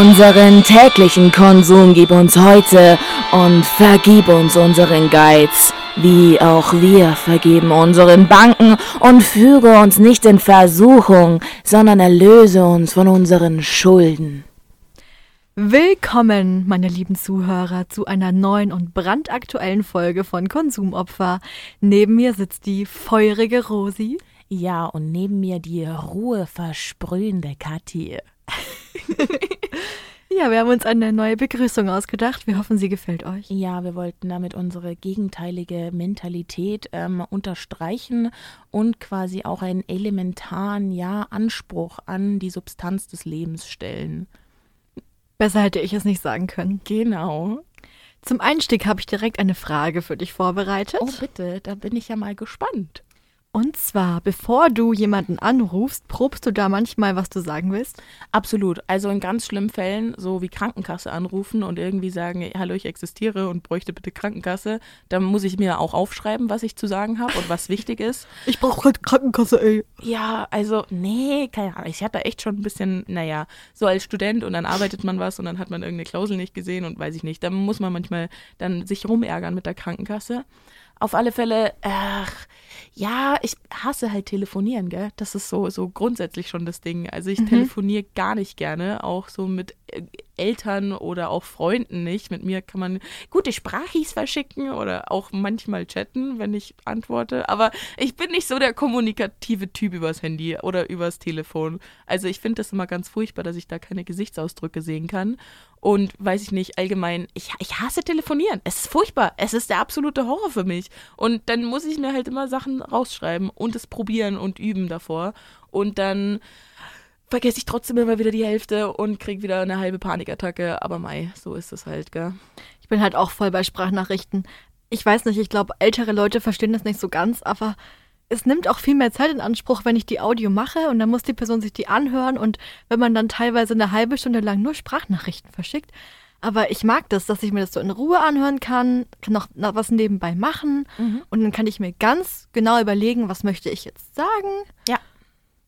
unseren täglichen Konsum gib uns heute und vergib uns unseren Geiz, wie auch wir vergeben unseren Banken und führe uns nicht in Versuchung, sondern erlöse uns von unseren Schulden. Willkommen, meine lieben Zuhörer, zu einer neuen und brandaktuellen Folge von Konsumopfer. Neben mir sitzt die feurige Rosi. Ja, und neben mir die ruheversprühende Kathi. ja, wir haben uns eine neue Begrüßung ausgedacht. Wir hoffen, sie gefällt euch. Ja, wir wollten damit unsere gegenteilige Mentalität ähm, unterstreichen und quasi auch einen elementaren ja, Anspruch an die Substanz des Lebens stellen. Besser hätte ich es nicht sagen können. Genau. Zum Einstieg habe ich direkt eine Frage für dich vorbereitet. Oh, bitte, da bin ich ja mal gespannt. Und zwar, bevor du jemanden anrufst, probst du da manchmal, was du sagen willst? Absolut. Also in ganz schlimmen Fällen, so wie Krankenkasse anrufen und irgendwie sagen, hallo, ich existiere und bräuchte bitte Krankenkasse, dann muss ich mir auch aufschreiben, was ich zu sagen habe und was wichtig ist. Ich brauche halt Krankenkasse, ey. Ja, also, nee, keine Ahnung. Ich hatte echt schon ein bisschen, naja, so als Student und dann arbeitet man was und dann hat man irgendeine Klausel nicht gesehen und weiß ich nicht. Da muss man manchmal dann sich rumärgern mit der Krankenkasse. Auf alle Fälle, ach, ja, ich hasse halt telefonieren, gell? Das ist so, so grundsätzlich schon das Ding. Also ich mhm. telefoniere gar nicht gerne, auch so mit äh, Eltern oder auch Freunden nicht. Mit mir kann man gute Sprachis verschicken oder auch manchmal chatten, wenn ich antworte. Aber ich bin nicht so der kommunikative Typ übers Handy oder übers Telefon. Also ich finde das immer ganz furchtbar, dass ich da keine Gesichtsausdrücke sehen kann. Und weiß ich nicht, allgemein, ich, ich hasse telefonieren. Es ist furchtbar. Es ist der absolute Horror für mich. Und dann muss ich mir halt immer Sachen rausschreiben und es probieren und üben davor. Und dann vergesse ich trotzdem immer wieder die Hälfte und kriege wieder eine halbe Panikattacke. Aber mei, so ist es halt, gell? Ich bin halt auch voll bei Sprachnachrichten. Ich weiß nicht, ich glaube, ältere Leute verstehen das nicht so ganz, aber es nimmt auch viel mehr Zeit in Anspruch, wenn ich die Audio mache und dann muss die Person sich die anhören und wenn man dann teilweise eine halbe Stunde lang nur Sprachnachrichten verschickt. Aber ich mag das, dass ich mir das so in Ruhe anhören kann, kann noch was nebenbei machen mhm. und dann kann ich mir ganz genau überlegen, was möchte ich jetzt sagen. Ja.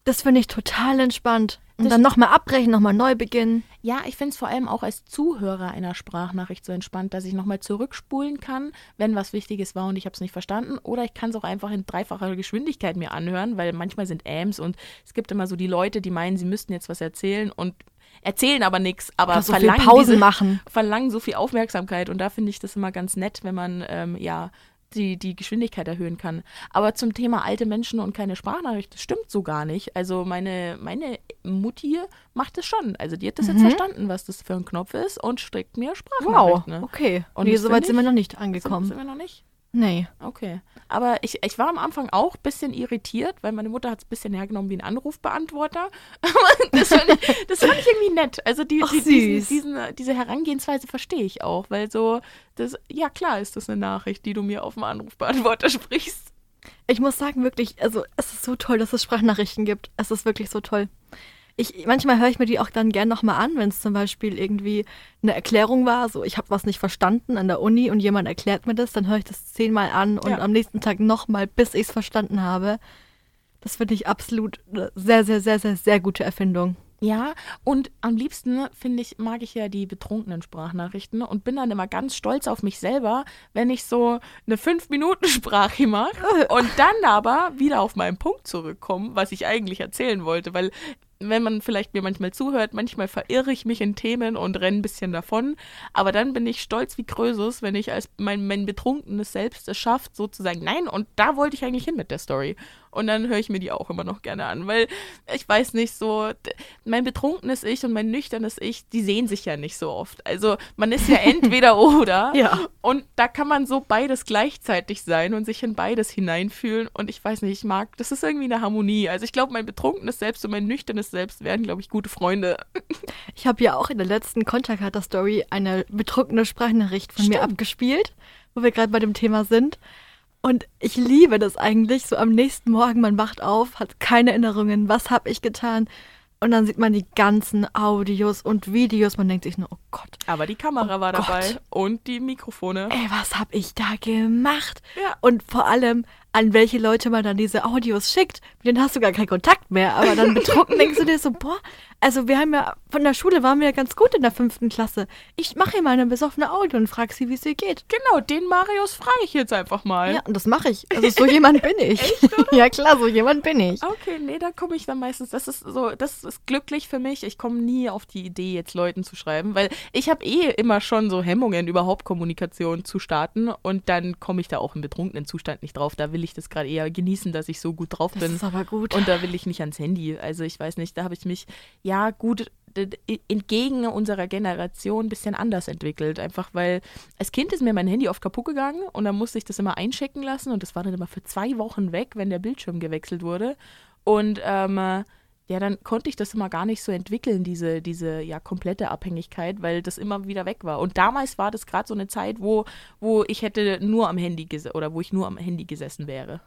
Das finde ich total entspannt. Und das dann nochmal abbrechen, nochmal neu beginnen. Ja, ich finde es vor allem auch als Zuhörer einer Sprachnachricht so entspannt, dass ich nochmal zurückspulen kann, wenn was Wichtiges war und ich habe es nicht verstanden. Oder ich kann es auch einfach in dreifacher Geschwindigkeit mir anhören, weil manchmal sind Ams und es gibt immer so die Leute, die meinen, sie müssten jetzt was erzählen und erzählen aber nichts, aber so verlangen, Pausen diese, machen. verlangen so viel Aufmerksamkeit. Und da finde ich das immer ganz nett, wenn man ähm, ja die, die Geschwindigkeit erhöhen kann. Aber zum Thema alte Menschen und keine Sprachnachricht, das stimmt so gar nicht. Also meine, meine Mutti macht es schon. Also die hat das mhm. jetzt verstanden, was das für ein Knopf ist und strickt mir Sprachnachrichten. Wow, ne? okay. Und nee, soweit sind wir noch nicht angekommen. Sind, sind wir noch nicht? Nee. Okay. Aber ich, ich war am Anfang auch ein bisschen irritiert, weil meine Mutter hat es ein bisschen hergenommen wie ein Anrufbeantworter. das, fand ich, das fand ich irgendwie nett. Also die, Ach, die diesen, diesen, diese Herangehensweise verstehe ich auch, weil so, das, ja klar ist das eine Nachricht, die du mir auf dem Anrufbeantworter sprichst. Ich muss sagen, wirklich, also es ist so toll, dass es Sprachnachrichten gibt. Es ist wirklich so toll ich, manchmal höre ich mir die auch dann gern nochmal an, wenn es zum Beispiel irgendwie eine Erklärung war, so ich habe was nicht verstanden an der Uni und jemand erklärt mir das, dann höre ich das zehnmal an und ja. am nächsten Tag nochmal, bis ich es verstanden habe. Das finde ich absolut eine sehr, sehr, sehr, sehr, sehr gute Erfindung. Ja, und am liebsten finde ich, mag ich ja die betrunkenen Sprachnachrichten und bin dann immer ganz stolz auf mich selber, wenn ich so eine 5-Minuten-Sprache mache und dann aber wieder auf meinen Punkt zurückkomme, was ich eigentlich erzählen wollte, weil wenn man vielleicht mir manchmal zuhört, manchmal verirre ich mich in Themen und renne ein bisschen davon. Aber dann bin ich stolz wie Krösus, wenn ich als mein, mein betrunkenes Selbst es schafft, sozusagen, nein, und da wollte ich eigentlich hin mit der Story. Und dann höre ich mir die auch immer noch gerne an, weil ich weiß nicht so, mein betrunkenes Ich und mein nüchternes Ich, die sehen sich ja nicht so oft. Also man ist ja entweder oder. ja. Und da kann man so beides gleichzeitig sein und sich in beides hineinfühlen. Und ich weiß nicht, ich mag, das ist irgendwie eine Harmonie. Also ich glaube, mein betrunkenes Selbst und mein nüchternes Selbst werden, glaube ich, gute Freunde. Ich habe ja auch in der letzten Konterkater-Story eine betrunkene Sprachnachricht von Stimmt. mir abgespielt, wo wir gerade bei dem Thema sind. Und ich liebe das eigentlich. So am nächsten Morgen, man wacht auf, hat keine Erinnerungen, was habe ich getan. Und dann sieht man die ganzen Audios und Videos. Man denkt sich nur, oh Gott. Aber die Kamera oh war Gott. dabei und die Mikrofone. Ey, was habe ich da gemacht? Ja. Und vor allem, an welche Leute man dann diese Audios schickt. Mit denen hast du gar keinen Kontakt mehr. Aber dann betrunken denkst du dir so, boah, also wir haben ja, von der Schule waren wir ja ganz gut in der fünften Klasse. Ich mache ihr mal eine besoffene Audio und frage sie, wie es ihr geht. Genau, den Marius frage ich jetzt einfach mal. Ja, und das mache ich. Also so jemand bin ich. Echt, ja klar, so jemand bin ich. Okay, nee, da komme ich dann meistens, das ist so, das ist glücklich für mich. Ich komme nie auf die Idee, jetzt Leuten zu schreiben, weil ich habe eh immer schon so Hemmungen, überhaupt Kommunikation zu starten und dann komme ich da auch im betrunkenen Zustand nicht drauf. Da will ich das gerade eher genießen, dass ich so gut drauf bin. Das ist aber gut. Und da will ich nicht ans Handy. Also ich weiß nicht, da habe ich mich, ja gut, entgegen unserer Generation ein bisschen anders entwickelt. Einfach weil als Kind ist mir mein Handy oft kaputt gegangen und dann musste ich das immer einschicken lassen und das war dann immer für zwei Wochen weg, wenn der Bildschirm gewechselt wurde. Und ähm, ja, dann konnte ich das immer gar nicht so entwickeln, diese, diese ja komplette Abhängigkeit, weil das immer wieder weg war. Und damals war das gerade so eine Zeit, wo, wo ich hätte nur am Handy oder wo ich nur am Handy gesessen wäre.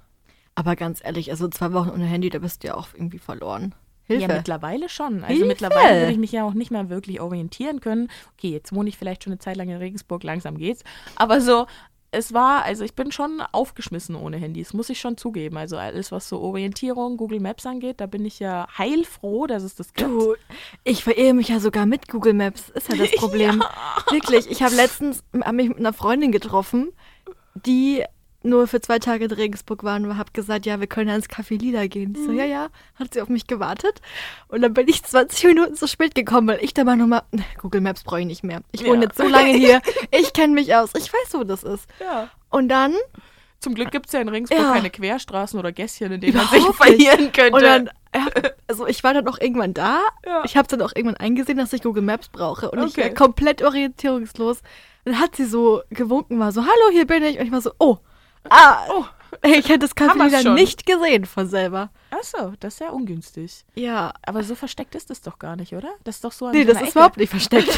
Aber ganz ehrlich, also zwei Wochen ohne Handy, da bist du ja auch irgendwie verloren. Hilfe. Ja, mittlerweile schon. Also Hilfe. mittlerweile würde ich mich ja auch nicht mehr wirklich orientieren können. Okay, jetzt wohne ich vielleicht schon eine Zeit lang in Regensburg, langsam geht's. Aber so, es war, also ich bin schon aufgeschmissen ohne Handys, muss ich schon zugeben. Also alles, was so Orientierung, Google Maps angeht, da bin ich ja heilfroh, dass es das gibt. Du, ich verehe mich ja sogar mit Google Maps, ist ja das Problem. ja. Wirklich, ich habe letztens hab mich mit einer Freundin getroffen, die nur für zwei Tage in Regensburg waren und habe gesagt, ja, wir können ja ins Café Lila gehen. Mhm. So, ja, ja, hat sie auf mich gewartet. Und dann bin ich 20 Minuten zu spät gekommen, weil ich da mal nochmal, Google Maps brauche ich nicht mehr. Ich wohne ja. jetzt so lange hier, ich kenne mich aus, ich weiß, wo das ist. Ja. Und dann zum Glück gibt es ja in Regensburg ja. keine Querstraßen oder Gässchen, in denen man sich verlieren könnte. Und dann, also ich war dann auch irgendwann da. Ich habe dann auch irgendwann eingesehen, dass ich Google Maps brauche. Und okay. ich war komplett orientierungslos. Dann hat sie so gewunken, war so, hallo, hier bin ich. Und ich war so, oh, Ah, oh. Ich hätte das Kaffee wieder nicht gesehen von selber. Achso, das ist ja ungünstig. Ja. Aber so versteckt ist das doch gar nicht, oder? Das ist doch so an Nee, so das ist Ecke. überhaupt nicht versteckt.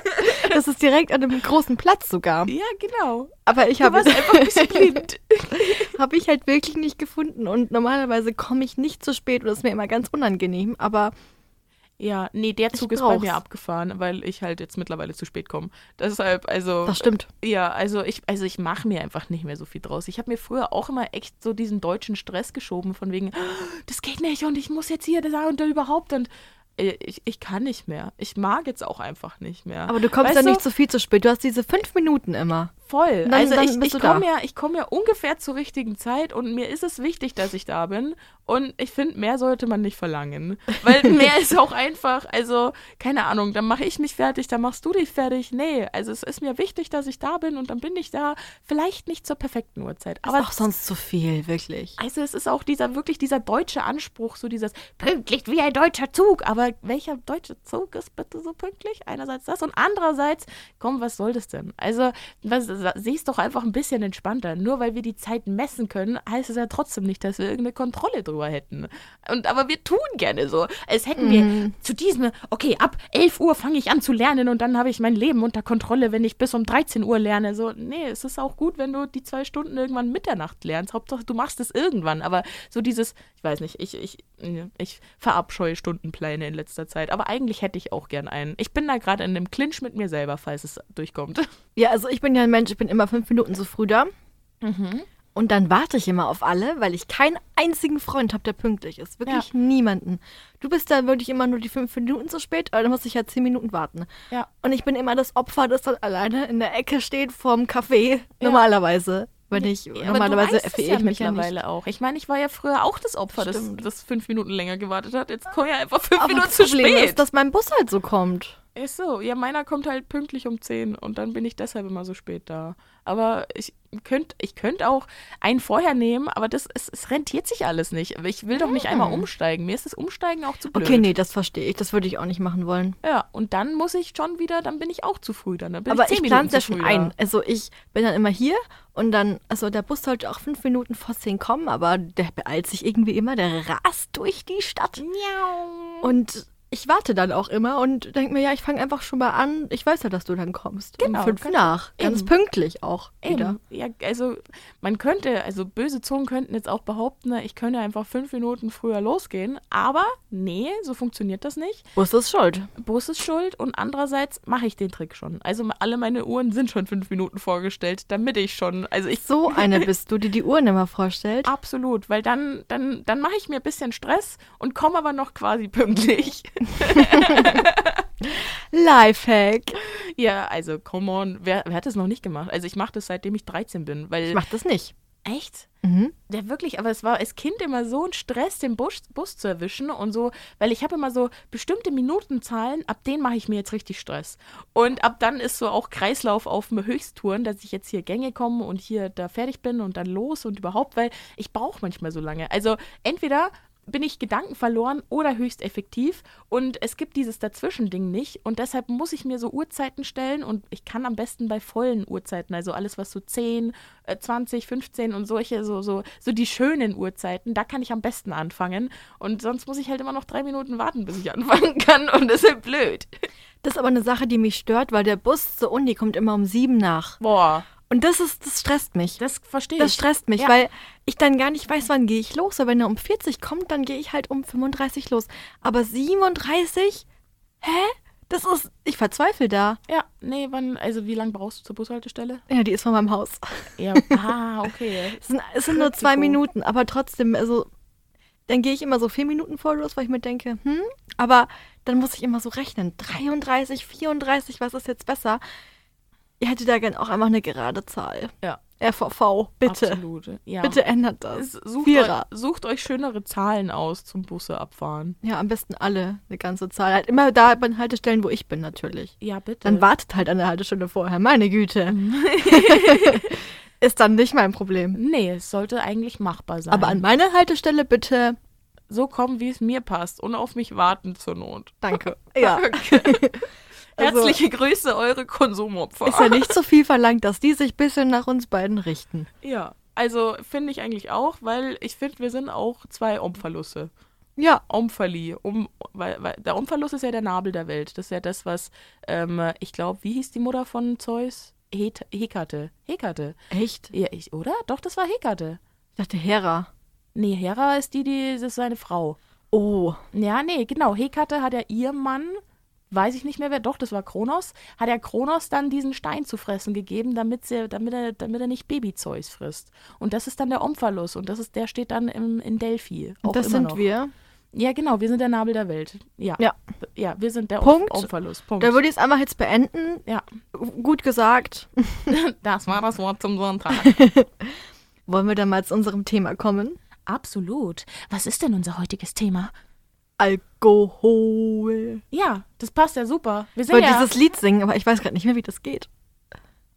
das ist direkt an einem großen Platz sogar. Ja, genau. Aber ich habe es einfach ein bisschen blind. habe ich halt wirklich nicht gefunden. Und normalerweise komme ich nicht zu spät und das ist mir immer ganz unangenehm. Aber ja, nee, der Zug ist bei mir abgefahren, weil ich halt jetzt mittlerweile zu spät komme. Deshalb, also. Das stimmt. Ja, also ich, also ich mache mir einfach nicht mehr so viel draus. Ich habe mir früher auch immer echt so diesen deutschen Stress geschoben, von wegen, das geht nicht und ich muss jetzt hier da und da überhaupt. Und äh, ich, ich kann nicht mehr. Ich mag jetzt auch einfach nicht mehr. Aber du kommst weißt ja nicht so viel zu spät. Du hast diese fünf Minuten immer. Voll. Dann, also dann ich, ich komme ja, komm ja ungefähr zur richtigen Zeit und mir ist es wichtig, dass ich da bin. Und ich finde, mehr sollte man nicht verlangen. Weil mehr ist auch einfach, also, keine Ahnung, dann mache ich mich fertig, dann machst du dich fertig. Nee, also es ist mir wichtig, dass ich da bin und dann bin ich da. Vielleicht nicht zur perfekten Uhrzeit. Aber ist auch sonst zu viel, wirklich. Also es ist auch dieser, wirklich dieser deutsche Anspruch, so dieses pünktlich wie ein deutscher Zug. Aber welcher deutsche Zug ist bitte so pünktlich? Einerseits das und andererseits, komm, was soll das denn? Also, was sieh es doch einfach ein bisschen entspannter. Nur weil wir die Zeit messen können, heißt es ja trotzdem nicht, dass wir irgendeine Kontrolle drüber hätten. Und aber wir tun gerne so, als hätten wir mhm. zu diesem, okay, ab 11 Uhr fange ich an zu lernen und dann habe ich mein Leben unter Kontrolle, wenn ich bis um 13 Uhr lerne. So, nee, es ist auch gut, wenn du die zwei Stunden irgendwann Mitternacht lernst. Hauptsache, du machst es irgendwann. Aber so dieses, ich weiß nicht, ich, ich, ich verabscheue Stundenpläne in letzter Zeit. Aber eigentlich hätte ich auch gern einen. Ich bin da gerade in einem Clinch mit mir selber, falls es durchkommt. Ja, also ich bin ja ein Mensch, ich bin immer fünf Minuten zu früh da. Mhm. Und dann warte ich immer auf alle, weil ich keinen einzigen Freund habe, der pünktlich ist. Wirklich ja. niemanden. Du bist da wirklich immer nur die fünf Minuten zu spät, aber dann muss ich ja zehn Minuten warten. Ja. Und ich bin immer das Opfer, das dann alleine in der Ecke steht vorm Café, ja. normalerweise. Wenn ich ja, normalerweise verehe ich mich mittlerweile ja auch. Ich meine, ich war ja früher auch das Opfer, das, das fünf Minuten länger gewartet hat. Jetzt komme ich einfach fünf aber Minuten zu Problem spät. Ist, dass mein Bus halt so kommt. Ist so. Ja, meiner kommt halt pünktlich um 10 und dann bin ich deshalb immer so spät da. Aber ich könnte ich könnt auch einen vorher nehmen, aber das es, es rentiert sich alles nicht. Ich will doch nicht hm. einmal umsteigen. Mir ist das Umsteigen auch zu blöd. Okay, nee, das verstehe ich. Das würde ich auch nicht machen wollen. Ja, und dann muss ich schon wieder, dann bin ich auch zu früh dann. dann bin aber ich, ich plane ja schon ein. Also ich bin dann immer hier und dann, also der Bus sollte auch fünf Minuten vor zehn kommen, aber der beeilt sich irgendwie immer, der rast durch die Stadt. Miau. Und ich warte dann auch immer und denke mir, ja, ich fange einfach schon mal an. Ich weiß ja, dass du dann kommst. Genau, Um fünf ganz- nach. Ganz eben. pünktlich auch wieder. Eben. Ja, also man könnte, also böse Zungen könnten jetzt auch behaupten, ich könnte einfach fünf Minuten früher losgehen. Aber nee, so funktioniert das nicht. Bus ist schuld. Bus ist schuld und andererseits mache ich den Trick schon. Also alle meine Uhren sind schon fünf Minuten vorgestellt, damit ich schon, also ich So eine bist du, die die Uhren immer vorstellt. absolut, weil dann, dann, dann mache ich mir ein bisschen Stress und komme aber noch quasi pünktlich. Lifehack. ja, also come on, wer, wer hat das noch nicht gemacht? Also ich mache das seitdem ich 13 bin, weil Ich mach das nicht. echt? Mhm. Der wirklich, aber es war als Kind immer so ein Stress, den Bus, Bus zu erwischen und so, weil ich habe immer so bestimmte Minutenzahlen, ab denen mache ich mir jetzt richtig Stress. Und ab dann ist so auch Kreislauf auf Höchsttouren, dass ich jetzt hier Gänge komme und hier da fertig bin und dann los und überhaupt, weil ich brauche manchmal so lange. Also entweder bin ich Gedanken verloren oder höchst effektiv. Und es gibt dieses Dazwischending nicht. Und deshalb muss ich mir so Uhrzeiten stellen. Und ich kann am besten bei vollen Uhrzeiten, also alles was so 10, äh, 20, 15 und solche, so, so, so die schönen Uhrzeiten, da kann ich am besten anfangen. Und sonst muss ich halt immer noch drei Minuten warten, bis ich anfangen kann. Und das ist halt blöd. Das ist aber eine Sache, die mich stört, weil der Bus zur Uni kommt immer um sieben nach. Boah, Und das ist, das stresst mich. das verstehe Das ich. stresst mich, Ja. weil ich dann gar nicht weiß, wann gehe ich los. Aber wenn er um 40 kommt, dann gehe ich halt um 35 los. Aber 37? Hä? Das ist, ich verzweifle da. Ja, nee, wann, also wie lange brauchst du zur Bushaltestelle? Ja, die ist von meinem Haus. Ja, ah, okay. Es sind, es sind nur zwei. Minuten, aber trotzdem, also dann gehe ich immer so vier Minuten vor los, weil ich mir denke, hm, aber dann muss ich immer so rechnen. 33, 34, was ist jetzt besser? Ihr hättet da gern auch einfach eine gerade Zahl. Ja. RVV, bitte. Absolut. Ja. Bitte ändert das. Sucht Vierer. euch, sucht euch schönere Zahlen aus zum Busse abfahren. Ja, am besten alle, eine ganze Zahl. Halt immer da bei den Haltestellen, wo ich bin, natürlich. Ja, bitte. Dann wartet halt an der Haltestelle vorher. Meine Güte. Ist dann nicht mein Problem. Nee, es sollte eigentlich machbar sein. Aber an meine Haltestelle bitte. so kommen, wie es mir passt und auf mich warten zur Not. Danke. Ja. Also- Herzliche Grüße, eure Konsumopfer. Ist ja nicht so viel verlangt, dass die sich ein bisschen nach uns beiden richten. ja, also finde ich eigentlich auch, weil ich finde, wir sind auch zwei Omphalusse. Ja. Omphali. Um, weil, weil, der Omphalus ist ja der Nabel der Welt. Das ist ja das, was, ähm, ich glaube, wie hieß die Mutter von Zeus? Het Hekate. Hekate. Echt? Ja, ich, oder? Doch, das war Hekate. Ich dachte Hera. Nee, Hera ist die, die, das ist seine Frau. Oh. Ja, nee, genau. Hekate hat ja ihr Mann, weiß ich nicht mehr wer, doch, das war Kronos, hat ja Kronos dann diesen Stein zu fressen gegeben, damit, sie, damit, er, damit er nicht Baby Zeus frisst. Und das ist dann der Omphalus und das ist, der steht dann im, in Delphi. Auch Und das sind noch. wir. Ja, genau, wir sind der Nabel der Welt. Ja. Ja. Ja, wir sind der Punkt. Omphalus. Punkt. Da würde ich es einfach jetzt beenden. ja, Gut gesagt. das war das Wort zum Sonntag. Wollen wir dann mal zu unserem Thema kommen? Absolut. Was ist denn unser heutiges Thema? Alkohol. Ja, das passt ja super. Wir Ich sind wollte ja dieses Lied singen, aber ich weiß gerade nicht mehr, wie das geht.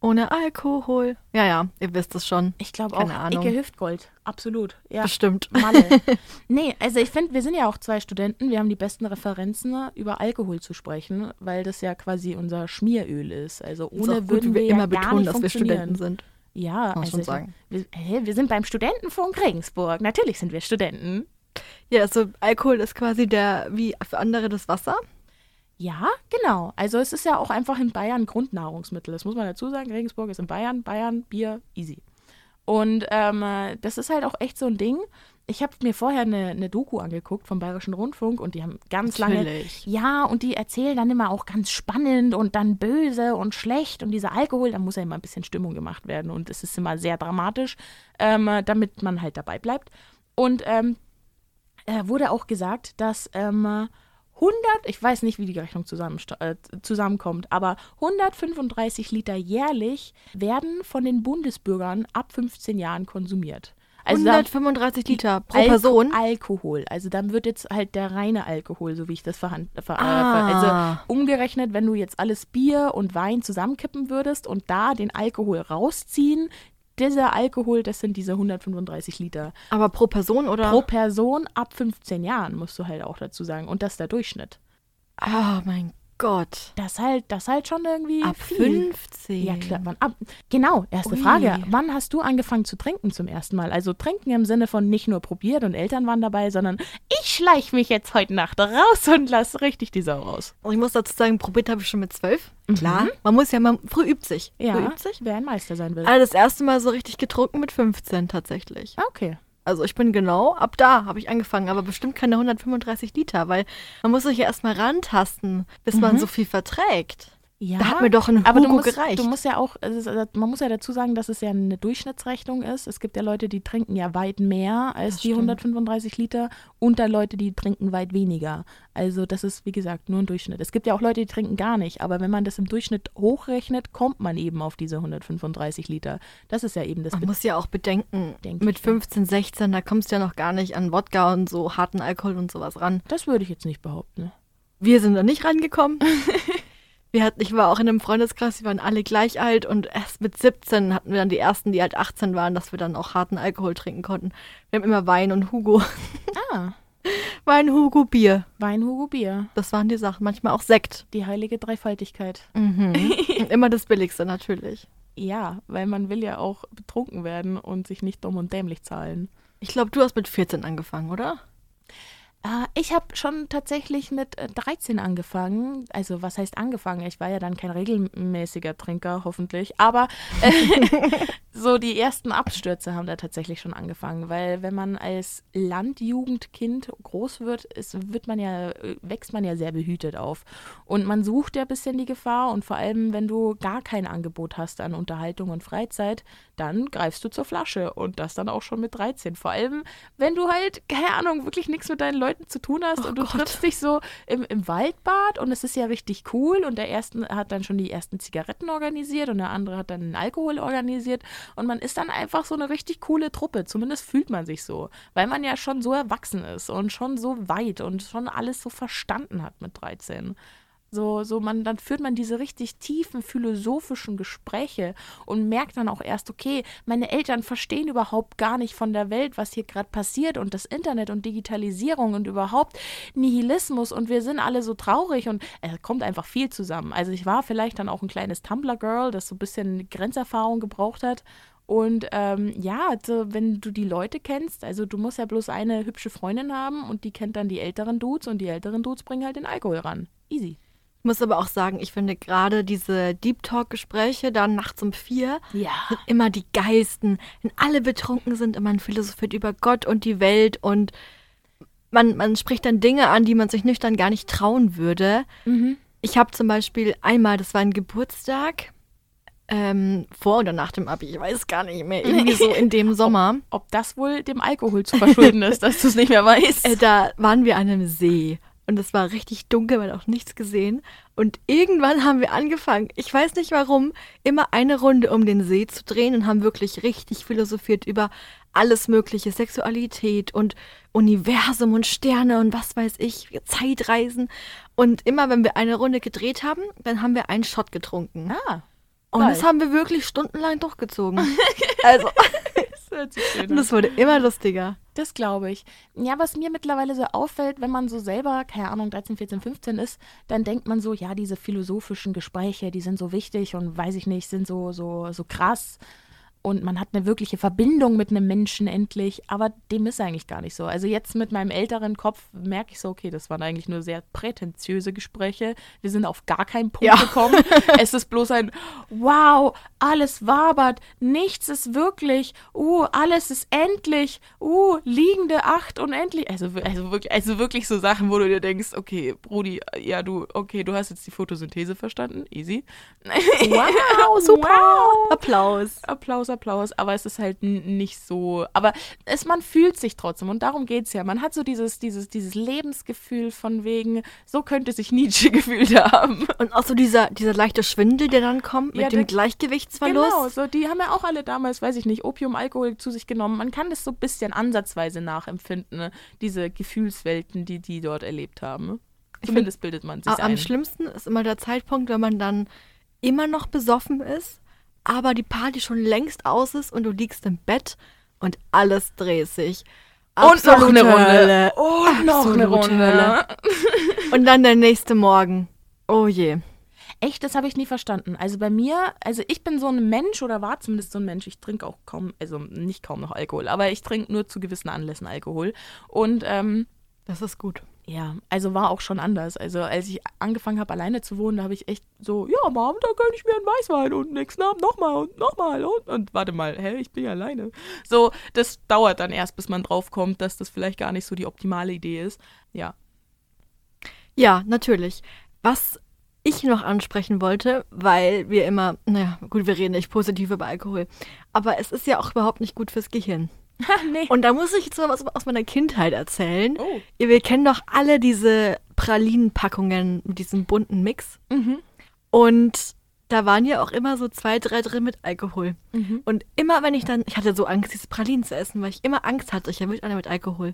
Ohne Alkohol. Ja, ja, ihr wisst es schon. Ich glaube auch Ahnung. Icke Hüftgold. Absolut. Ja. Bestimmt. Malle. nee, also ich finde, wir sind ja auch zwei Studenten. Wir haben die besten Referenzen, über Alkohol zu sprechen, weil das ja quasi unser Schmieröl ist. Also Ist ohne gut, würden wie wir wir ja immer gar betonen, dass wir. Studenten sind. Ja, Muss also ich- sagen. Wir, hä, wir sind beim Studentenfonds Regensburg. Natürlich sind wir Studenten. Ja, also Alkohol ist quasi der, wie für andere das Wasser. Ja, genau. Also es ist ja auch einfach in Bayern Grundnahrungsmittel. Das muss man dazu sagen. Regensburg ist in Bayern. Bayern, Bier, easy. Und ähm, äh, das ist halt auch echt so ein Ding. Ich habe mir vorher eine, eine Doku angeguckt vom Bayerischen Rundfunk und die haben ganz lange. Natürlich. Ja, und die erzählen dann immer auch ganz spannend und dann böse und schlecht. Und dieser Alkohol, da muss ja immer ein bisschen Stimmung gemacht werden. Und es ist immer sehr dramatisch, ähm, äh, damit man halt dabei bleibt. Und ähm, äh, wurde auch gesagt, dass ähm, 100, ich weiß nicht, wie die Rechnung zusammen, äh, zusammenkommt, aber 135 Liter jährlich werden von den Bundesbürgern ab 15 Jahren konsumiert. Also da- 135 Liter pro Alko- Person. Alkohol. Also dann wird jetzt halt der reine Alkohol, so wie ich das verhand, ver, äh, Ah. ver, also umgerechnet, wenn du jetzt alles Bier und Wein zusammenkippen würdest und da den Alkohol rausziehen, dieser Alkohol, das sind diese 135 Liter. Aber pro Person oder? Pro Person ab 15 Jahren, musst du halt auch dazu sagen. Und das ist der Durchschnitt. Ah, mein Gott. Das halt, das halt schon irgendwie Ab viel. 15. Ja, klar. Wann, ab, genau, erste Ui. Frage. Wann hast du angefangen zu trinken zum ersten Mal? Also trinken im Sinne von nicht nur probiert und Eltern waren dabei, sondern ich schleich mich jetzt heute Nacht raus und lass richtig die Sau raus. Und ich muss dazu sagen, probiert habe ich schon mit zwölf. Klar. Man muss ja mal, früh übt sich. Mhm. Ja, Früh übt sich. wer ein Meister sein will. Also das erste Mal so richtig getrunken mit 15 tatsächlich. Ah, okay. Also ich bin genau, ab da habe ich angefangen, aber bestimmt keine 135 Liter, weil man muss sich ja erstmal rantasten, bis man so viel verträgt. Ja, Da hat mir doch ein aber du Hugo musst, gereicht. du musst ja auch, also man muss ja dazu sagen, dass es ja eine Durchschnittsrechnung ist. Es gibt ja Leute, die trinken ja weit mehr als Das die stimmt. 135 Liter und da Leute, die trinken weit weniger. Also das ist, wie gesagt, nur ein Durchschnitt. Es gibt ja auch Leute, die trinken gar nicht, aber wenn man das im Durchschnitt hochrechnet, kommt man eben auf diese 135 Liter. Das ist ja eben das Man muss ja auch bedenken, Denk mit ich, ja. 15, 16, da kommst du ja noch gar nicht an Wodka und so harten Alkohol und sowas ran. Das würde ich jetzt nicht behaupten. Wir sind da nicht rangekommen. Wir hatten, ich war auch in einem Freundeskreis, die waren alle gleich alt und erst mit 17 hatten wir dann die ersten, die halt 18 waren, dass wir dann auch harten Alkohol trinken konnten. Wir haben immer Wein und Hugo. Ah, Wein, Hugo, Bier. Wein, Hugo, Bier. Das waren die Sachen. Manchmal auch Sekt. Die heilige Dreifaltigkeit. Mhm. Und immer das Billigste natürlich. Ja, weil man will ja auch betrunken werden und sich nicht dumm und dämlich zahlen. Ich glaube, du hast mit 14 angefangen, oder? Äh, ich habe schon tatsächlich mit äh, 13 angefangen. Also was heißt angefangen? Ich war ja dann kein regelmäßiger Trinker, hoffentlich. Aber äh, so die ersten Abstürze haben da tatsächlich schon angefangen. Weil wenn man als Landjugendkind groß wird, ist, wird man ja, äh, wächst man ja sehr behütet auf. Und man sucht ja ein bisschen die Gefahr. Und vor allem, wenn du gar kein Angebot hast an Unterhaltung und Freizeit, dann greifst du zur Flasche. Und das dann auch schon mit 13. Vor allem, wenn du halt, keine Ahnung, wirklich nichts mit deinen Leuten zu tun hast Oh und du Gott. triffst dich so im, im Waldbad und es ist ja richtig cool und der erste hat dann schon die ersten Zigaretten organisiert und der andere hat dann den Alkohol organisiert und man ist dann einfach so eine richtig coole Truppe. Zumindest fühlt man sich so, weil man ja schon so erwachsen ist und schon so weit und schon alles so verstanden hat mit 13. So, so man, dann führt man diese richtig tiefen philosophischen Gespräche und merkt dann auch erst, okay, meine Eltern verstehen überhaupt gar nicht von der Welt, was hier gerade passiert und das Internet und Digitalisierung und überhaupt Nihilismus und wir sind alle so traurig und es kommt einfach viel zusammen. Also ich war vielleicht dann auch ein kleines Tumblr-Girl, das so ein bisschen Grenzerfahrung gebraucht hat. Und ähm, ja, also wenn du die Leute kennst, also du musst ja bloß eine hübsche Freundin haben und die kennt dann die älteren Dudes und die älteren Dudes bringen halt den Alkohol ran. Easy. Ich muss aber auch sagen, ich finde gerade diese Deep Talk-Gespräche dann nachts um vier Ja. sind immer die geilsten. Wenn alle betrunken sind und man philosophiert über Gott und die Welt und man, man spricht dann Dinge an, die man sich nüchtern gar nicht trauen würde. Mhm. Ich habe zum Beispiel einmal, das war ein Geburtstag, ähm, vor oder nach dem Abi, ich weiß gar nicht mehr, irgendwie so in dem Sommer. Ob das wohl dem Alkohol zu verschulden ist, dass du es nicht mehr weißt. Äh, da waren wir an einem See und es war richtig dunkel, man hat auch nichts gesehen. Und irgendwann haben wir angefangen, ich weiß nicht warum, immer eine Runde um den See zu drehen und haben wirklich richtig philosophiert über alles Mögliche, Sexualität und Universum und Sterne und was weiß ich, Zeitreisen. Und immer wenn wir eine Runde gedreht haben, dann haben wir einen Shot getrunken. ah, Und das geil. haben wir wirklich stundenlang durchgezogen. also, das hört sich schön und an. es wurde immer lustiger. Das glaube ich. Ja, was mir mittlerweile so auffällt, wenn man so selber, keine Ahnung, 13, 14, 15 ist, dann denkt man so, ja, diese philosophischen Gespräche, die sind so wichtig und weiß ich nicht, sind so, so, so krass. Und man hat eine wirkliche Verbindung mit einem Menschen endlich, aber dem ist eigentlich gar nicht so. Also jetzt mit meinem älteren Kopf merke ich so, okay, das waren eigentlich nur sehr prätentiöse Gespräche. Wir sind auf gar keinen Punkt Ja. gekommen. es ist bloß ein Wow, alles wabert, nichts ist wirklich, uh, alles ist endlich, uh, liegende Acht unendlich. Also, also, wirklich, also wirklich so Sachen, wo du dir denkst, okay, Brudi, ja, du, okay, du hast jetzt die Photosynthese verstanden, easy. Wow, super. Wow. Applaus. Applaus, Applaus, aber es ist halt nicht so. Aber es, man fühlt sich trotzdem und darum geht es ja. Man hat so dieses, dieses, dieses Lebensgefühl von wegen, so könnte sich Nietzsche gefühlt haben. Und auch so dieser, dieser leichte Schwindel, der dann kommt mit Ja, dem der- Gleichgewichtsverlust. Genau, so, die haben ja auch alle damals, weiß ich nicht, Opium, Alkohol zu sich genommen. Man kann das so ein bisschen ansatzweise nachempfinden, ne? diese Gefühlswelten, die die dort erlebt haben. ne? Zumindest bildet man sich Am ein. schlimmsten ist immer der Zeitpunkt, wenn man dann immer noch besoffen ist, aber die Party schon längst aus ist und du liegst im Bett und alles dreht sich. Und noch eine Absolute Runde. Hölle. Und noch eine Absolute Runde. Und dann der nächste Morgen. Oh je. Echt, das habe ich nie verstanden. Also bei mir, also ich bin so ein Mensch oder war zumindest so ein Mensch, ich trinke auch kaum, also nicht kaum noch Alkohol, aber ich trinke nur zu gewissen Anlässen Alkohol. Und ähm, Das ist gut. Ja, also war auch schon anders. Also als ich angefangen habe, alleine zu wohnen, da habe ich echt so, ja, Mom, da gönne ich mir einen Weißwein und nächsten Abend nochmal und nochmal und, und warte mal, hä, ich bin ja alleine. So, das dauert dann erst, bis man drauf kommt, dass das vielleicht gar nicht so die optimale Idee ist. Ja. Ja, natürlich. Was ich noch ansprechen wollte, weil wir immer, naja, gut, wir reden nicht positiv über Alkohol, aber es ist ja auch überhaupt nicht gut fürs Gehirn. nee. Und da muss ich jetzt mal was aus meiner Kindheit erzählen. Oh. Wir kennen doch alle diese Pralinenpackungen mit diesem bunten Mix. Mhm. Und da waren ja auch immer so zwei, drei drin mit Alkohol. Mhm. Und immer wenn ich dann, ich hatte so Angst, diese Pralinen zu essen, weil ich immer Angst hatte, ich erwische eine mit Alkohol.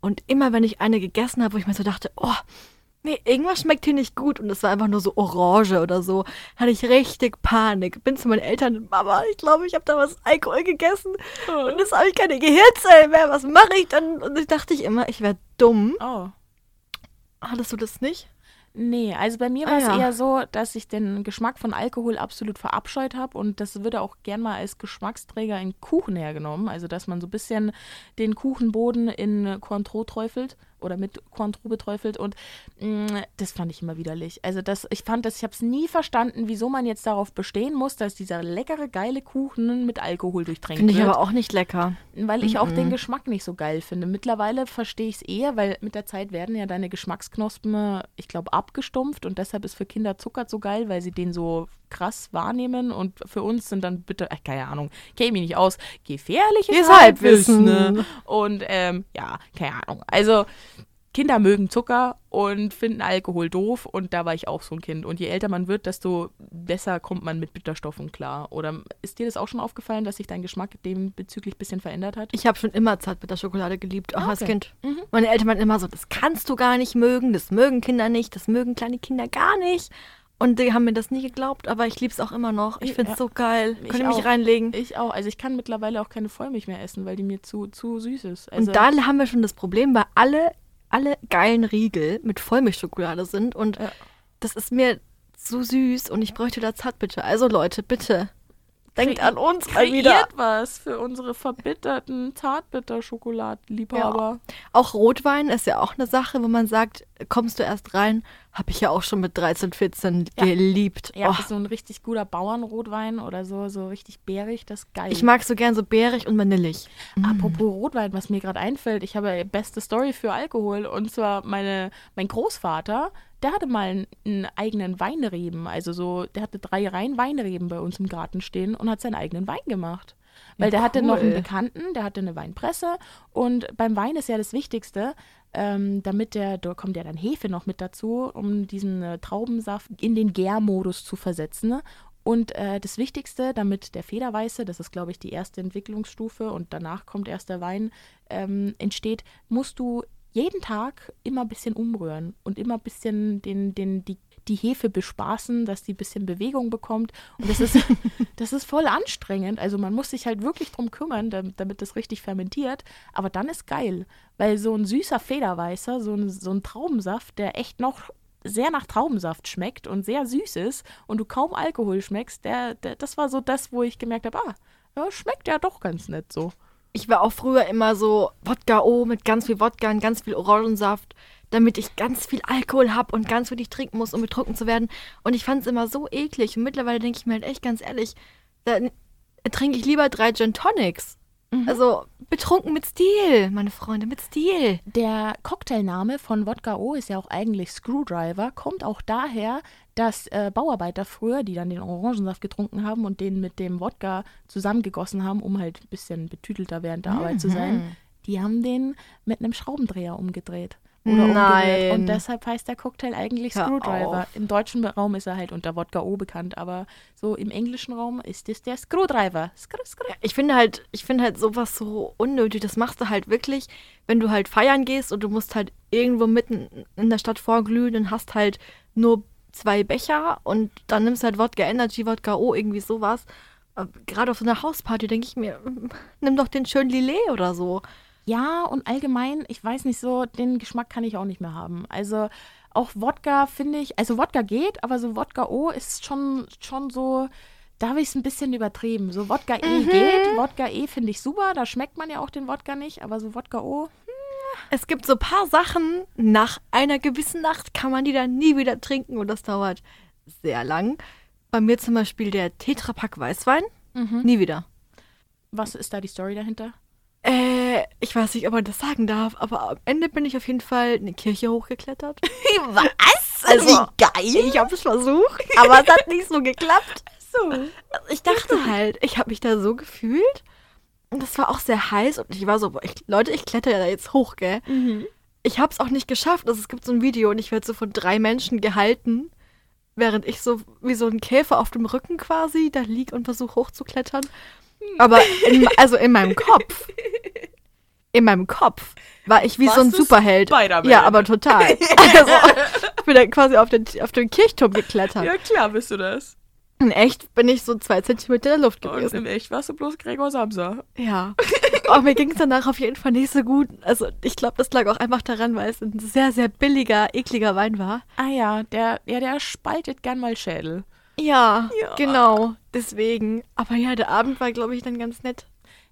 Und immer wenn ich eine gegessen habe, wo ich mir so dachte, oh, nee, irgendwas schmeckt hier nicht gut und es war einfach nur so Orange oder so, hatte ich richtig Panik. Bin zu meinen Eltern, Mama, ich glaube, ich habe da was Alkohol gegessen und jetzt habe ich keine Gehirnzellen mehr, was mache ich dann? Und ich dachte ich immer, ich wäre dumm. Oh. Hattest du das nicht? Nee, also bei mir Ah, war es ja. eher so, dass ich den Geschmack von Alkohol absolut verabscheut habe und das würde auch gern mal als Geschmacksträger in Kuchen hergenommen. Also, dass man so ein bisschen den Kuchenboden in Cointreau träufelt oder mit Cointreau beträufelt und mh, das fand ich immer widerlich. Also, das, ich fand das, ich habe es nie verstanden, wieso man jetzt darauf bestehen muss, dass dieser leckere, geile Kuchen mit Alkohol durchtränkt Finde ich wird. aber auch nicht lecker. Weil ich auch Mhm. den Geschmack nicht so geil finde. Mittlerweile verstehe ich es eher, weil mit der Zeit werden ja deine Geschmacksknospen, ich glaube, abgestumpft und deshalb ist für Kinder Zucker so geil, weil sie den so krass wahrnehmen und für uns sind dann bitte, äh, keine Ahnung, kenne mich nicht aus, gefährliches Ihr Halbwissen. Halbwissen. Und ähm, ja, keine Ahnung. Also Kinder mögen Zucker und finden Alkohol doof und da war ich auch so ein Kind. Und je älter man wird, desto besser kommt man mit Bitterstoffen klar. Oder ist dir das auch schon aufgefallen, dass sich dein Geschmack dem bezüglich ein bisschen verändert hat? Ich habe schon immer Zartbitterschokolade geliebt, auch Ah, als okay. Kind. Mhm. Meine Eltern meinten immer so, das kannst du gar nicht mögen, das mögen Kinder nicht, das mögen kleine Kinder gar nicht. Und die haben mir das nie geglaubt, aber ich liebe es auch immer noch. Ich finde es Ja. so geil. Ich Könnt ihr mich reinlegen? Ich auch. Also ich kann mittlerweile auch keine Vollmilch mehr essen, weil die mir zu, zu süß ist. Also, und da haben wir schon das Problem, weil alle, alle geilen Riegel mit Vollmilchschokolade sind und Ja. das ist mir so süß und ich bräuchte da Zartbitter. Also Leute, bitte, denkt an uns mal wieder. was für unsere verbitterten Zartbitter-Schokoladenliebhaber. Auch Rotwein ist ja auch eine Sache, wo man sagt, kommst du erst rein, habe ich ja auch schon mit 13, 14 Ja. geliebt. Ja, Oh, so ein richtig guter Bauernrotwein oder so, so richtig bärig, das ist geil. ich mag so gern so beerig und vanillig. Apropos Rotwein, was mir gerade einfällt, ich habe beste Story für Alkohol und zwar meine, mein Großvater, der hatte mal einen, eigenen Weinreben, also so, der hatte drei Reihen Weinreben bei uns im Garten stehen und hat seinen eigenen Wein gemacht. Weil Ja, der hatte noch einen cool. Bekannten, der hatte eine Weinpresse und beim Wein ist ja das Wichtigste, ähm, damit der, da kommt ja dann Hefe noch mit dazu, um diesen äh, Traubensaft in den Gärmodus zu versetzen. ne? Und äh, das Wichtigste, damit der Federweiße, das ist glaube ich die erste Entwicklungsstufe und danach kommt erst der Wein, ähm, entsteht, musst du jeden Tag immer ein bisschen umrühren und immer ein bisschen den, den, die, die Hefe bespaßen, dass die ein bisschen Bewegung bekommt. Und das ist, das ist voll anstrengend. Also man muss sich halt wirklich drum kümmern, damit, damit das richtig fermentiert. Aber dann ist geil, weil so ein süßer Federweißer, so ein, so ein Traubensaft, der echt noch sehr nach Traubensaft schmeckt und sehr süß ist und du kaum Alkohol schmeckst, der, der, das war so das, wo ich gemerkt habe, ah, ja, schmeckt ja doch ganz nett so. Ich war auch früher immer so Wodka O mit ganz viel Wodka und ganz viel Orangensaft, damit ich ganz viel Alkohol habe und ganz wenig trinken muss, um betrunken zu werden. Und ich fand es immer so eklig. Und mittlerweile denke ich mir halt echt ganz ehrlich, dann trinke ich lieber drei Gin Tonics. Also betrunken mit Stil, meine Freunde, mit Stil. Der Cocktailname von Wodka O ist ja auch eigentlich Screwdriver, kommt auch daher, dass äh, Bauarbeiter früher, die dann den Orangensaft getrunken haben und den mit dem Wodka zusammengegossen haben, um halt ein bisschen betütelter während der Arbeit zu sein, die haben den mit einem Schraubendreher umgedreht. Oder umgerührt. Nein. Und deshalb heißt der Cocktail eigentlich Hör Screwdriver. auf. Im deutschen Raum ist er halt unter Wodka O bekannt, aber so im englischen Raum ist es der Screwdriver. Skr, skr. Ich finde halt, ich finde halt sowas so unnötig. Das machst du halt wirklich, wenn du halt feiern gehst und du musst halt irgendwo mitten in der Stadt vorglühen und hast halt nur zwei Becher und dann nimmst du halt Wodka Energy, Wodka O, irgendwie sowas. Aber Gerade auf so einer Hausparty denke ich mir, nimm doch den schönen Lillet oder so. Ja, und allgemein, ich weiß nicht so, den Geschmack kann ich auch nicht mehr haben. Also auch Wodka finde ich, also Wodka geht, aber so Wodka O ist schon, schon so, da habe ich es ein bisschen übertrieben. So Wodka E Mhm. geht, Wodka E finde ich super, da schmeckt man ja auch den Wodka nicht, aber so Wodka O, Es gibt so ein paar Sachen, nach einer gewissen Nacht kann man die dann nie wieder trinken und das dauert sehr lang. Bei mir zum Beispiel der Tetrapack Weißwein. Nie wieder. was ist da die Story dahinter? Äh, ich weiß nicht, ob man das sagen darf, aber am Ende bin ich auf jeden Fall eine Kirche hochgeklettert. Was? Also, geil. Ich habe es versucht, aber es hat nicht so geklappt. So. Ich dachte halt, ich habe mich da so gefühlt. Und das war auch sehr heiß und ich war so, boah, ich, Leute, ich kletter ja da jetzt hoch, gell? Ich habe es auch nicht geschafft. Also es gibt so ein Video und ich werde so von drei Menschen gehalten, während ich so wie so ein Käfer auf dem Rücken quasi da lieg und versuche hochzuklettern. Aber in, also in meinem Kopf, in meinem Kopf war ich wie so ein Warst Superheld. Ja, aber total. Also, ich bin dann quasi auf den, auf den Kirchturm geklettert. Ja, klar bist du das. In echt bin ich so zwei Zentimeter in der Luft Und gewesen. im Echt warst du bloß Gregor Samsa. Ja. Aber mir ging es danach auf jeden Fall nicht so gut. Also ich glaube, das lag auch einfach daran, weil es ein sehr, sehr billiger, ekliger Wein war. Ah ja, der, ja, der spaltet gern mal Schädel. Ja, Ja. genau. Deswegen. Aber ja, der Abend war, glaube ich, dann ganz nett.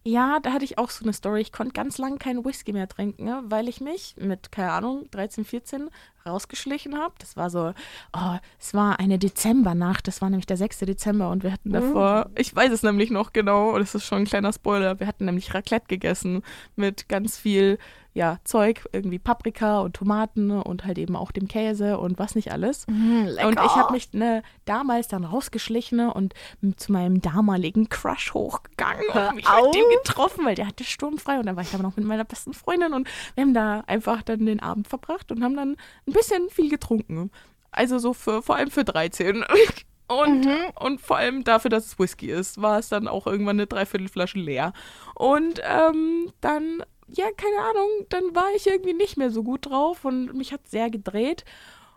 Ja, da hatte ich auch so eine Story. Ich konnte ganz lange keinen Whisky mehr trinken, ne, weil ich mich mit, keine Ahnung, 13, 14 rausgeschlichen habe. Das war so, oh, es war eine Dezembernacht. Das war nämlich der 6. Dezember und wir hatten davor, ich weiß es nämlich noch genau, das ist schon ein kleiner Spoiler, wir hatten nämlich Raclette gegessen mit ganz viel, ja, Zeug, irgendwie Paprika und Tomaten und halt eben auch dem Käse und was nicht alles. lecker. Und ich habe mich ne, damals dann rausgeschlichen und zu meinem damaligen Crush hochgegangen Hör und mich auf. mit dem getroffen, weil der hatte sturmfrei und dann war ich aber noch mit meiner besten Freundin und wir haben da einfach dann den Abend verbracht und haben dann ein bisschen viel getrunken. Also so für, vor allem für 13. Und, und vor allem dafür, dass es Whisky ist, war es dann auch irgendwann eine Dreiviertelflasche leer. Und ähm, dann, ja, keine Ahnung, dann war ich irgendwie nicht mehr so gut drauf und mich hat sehr gedreht.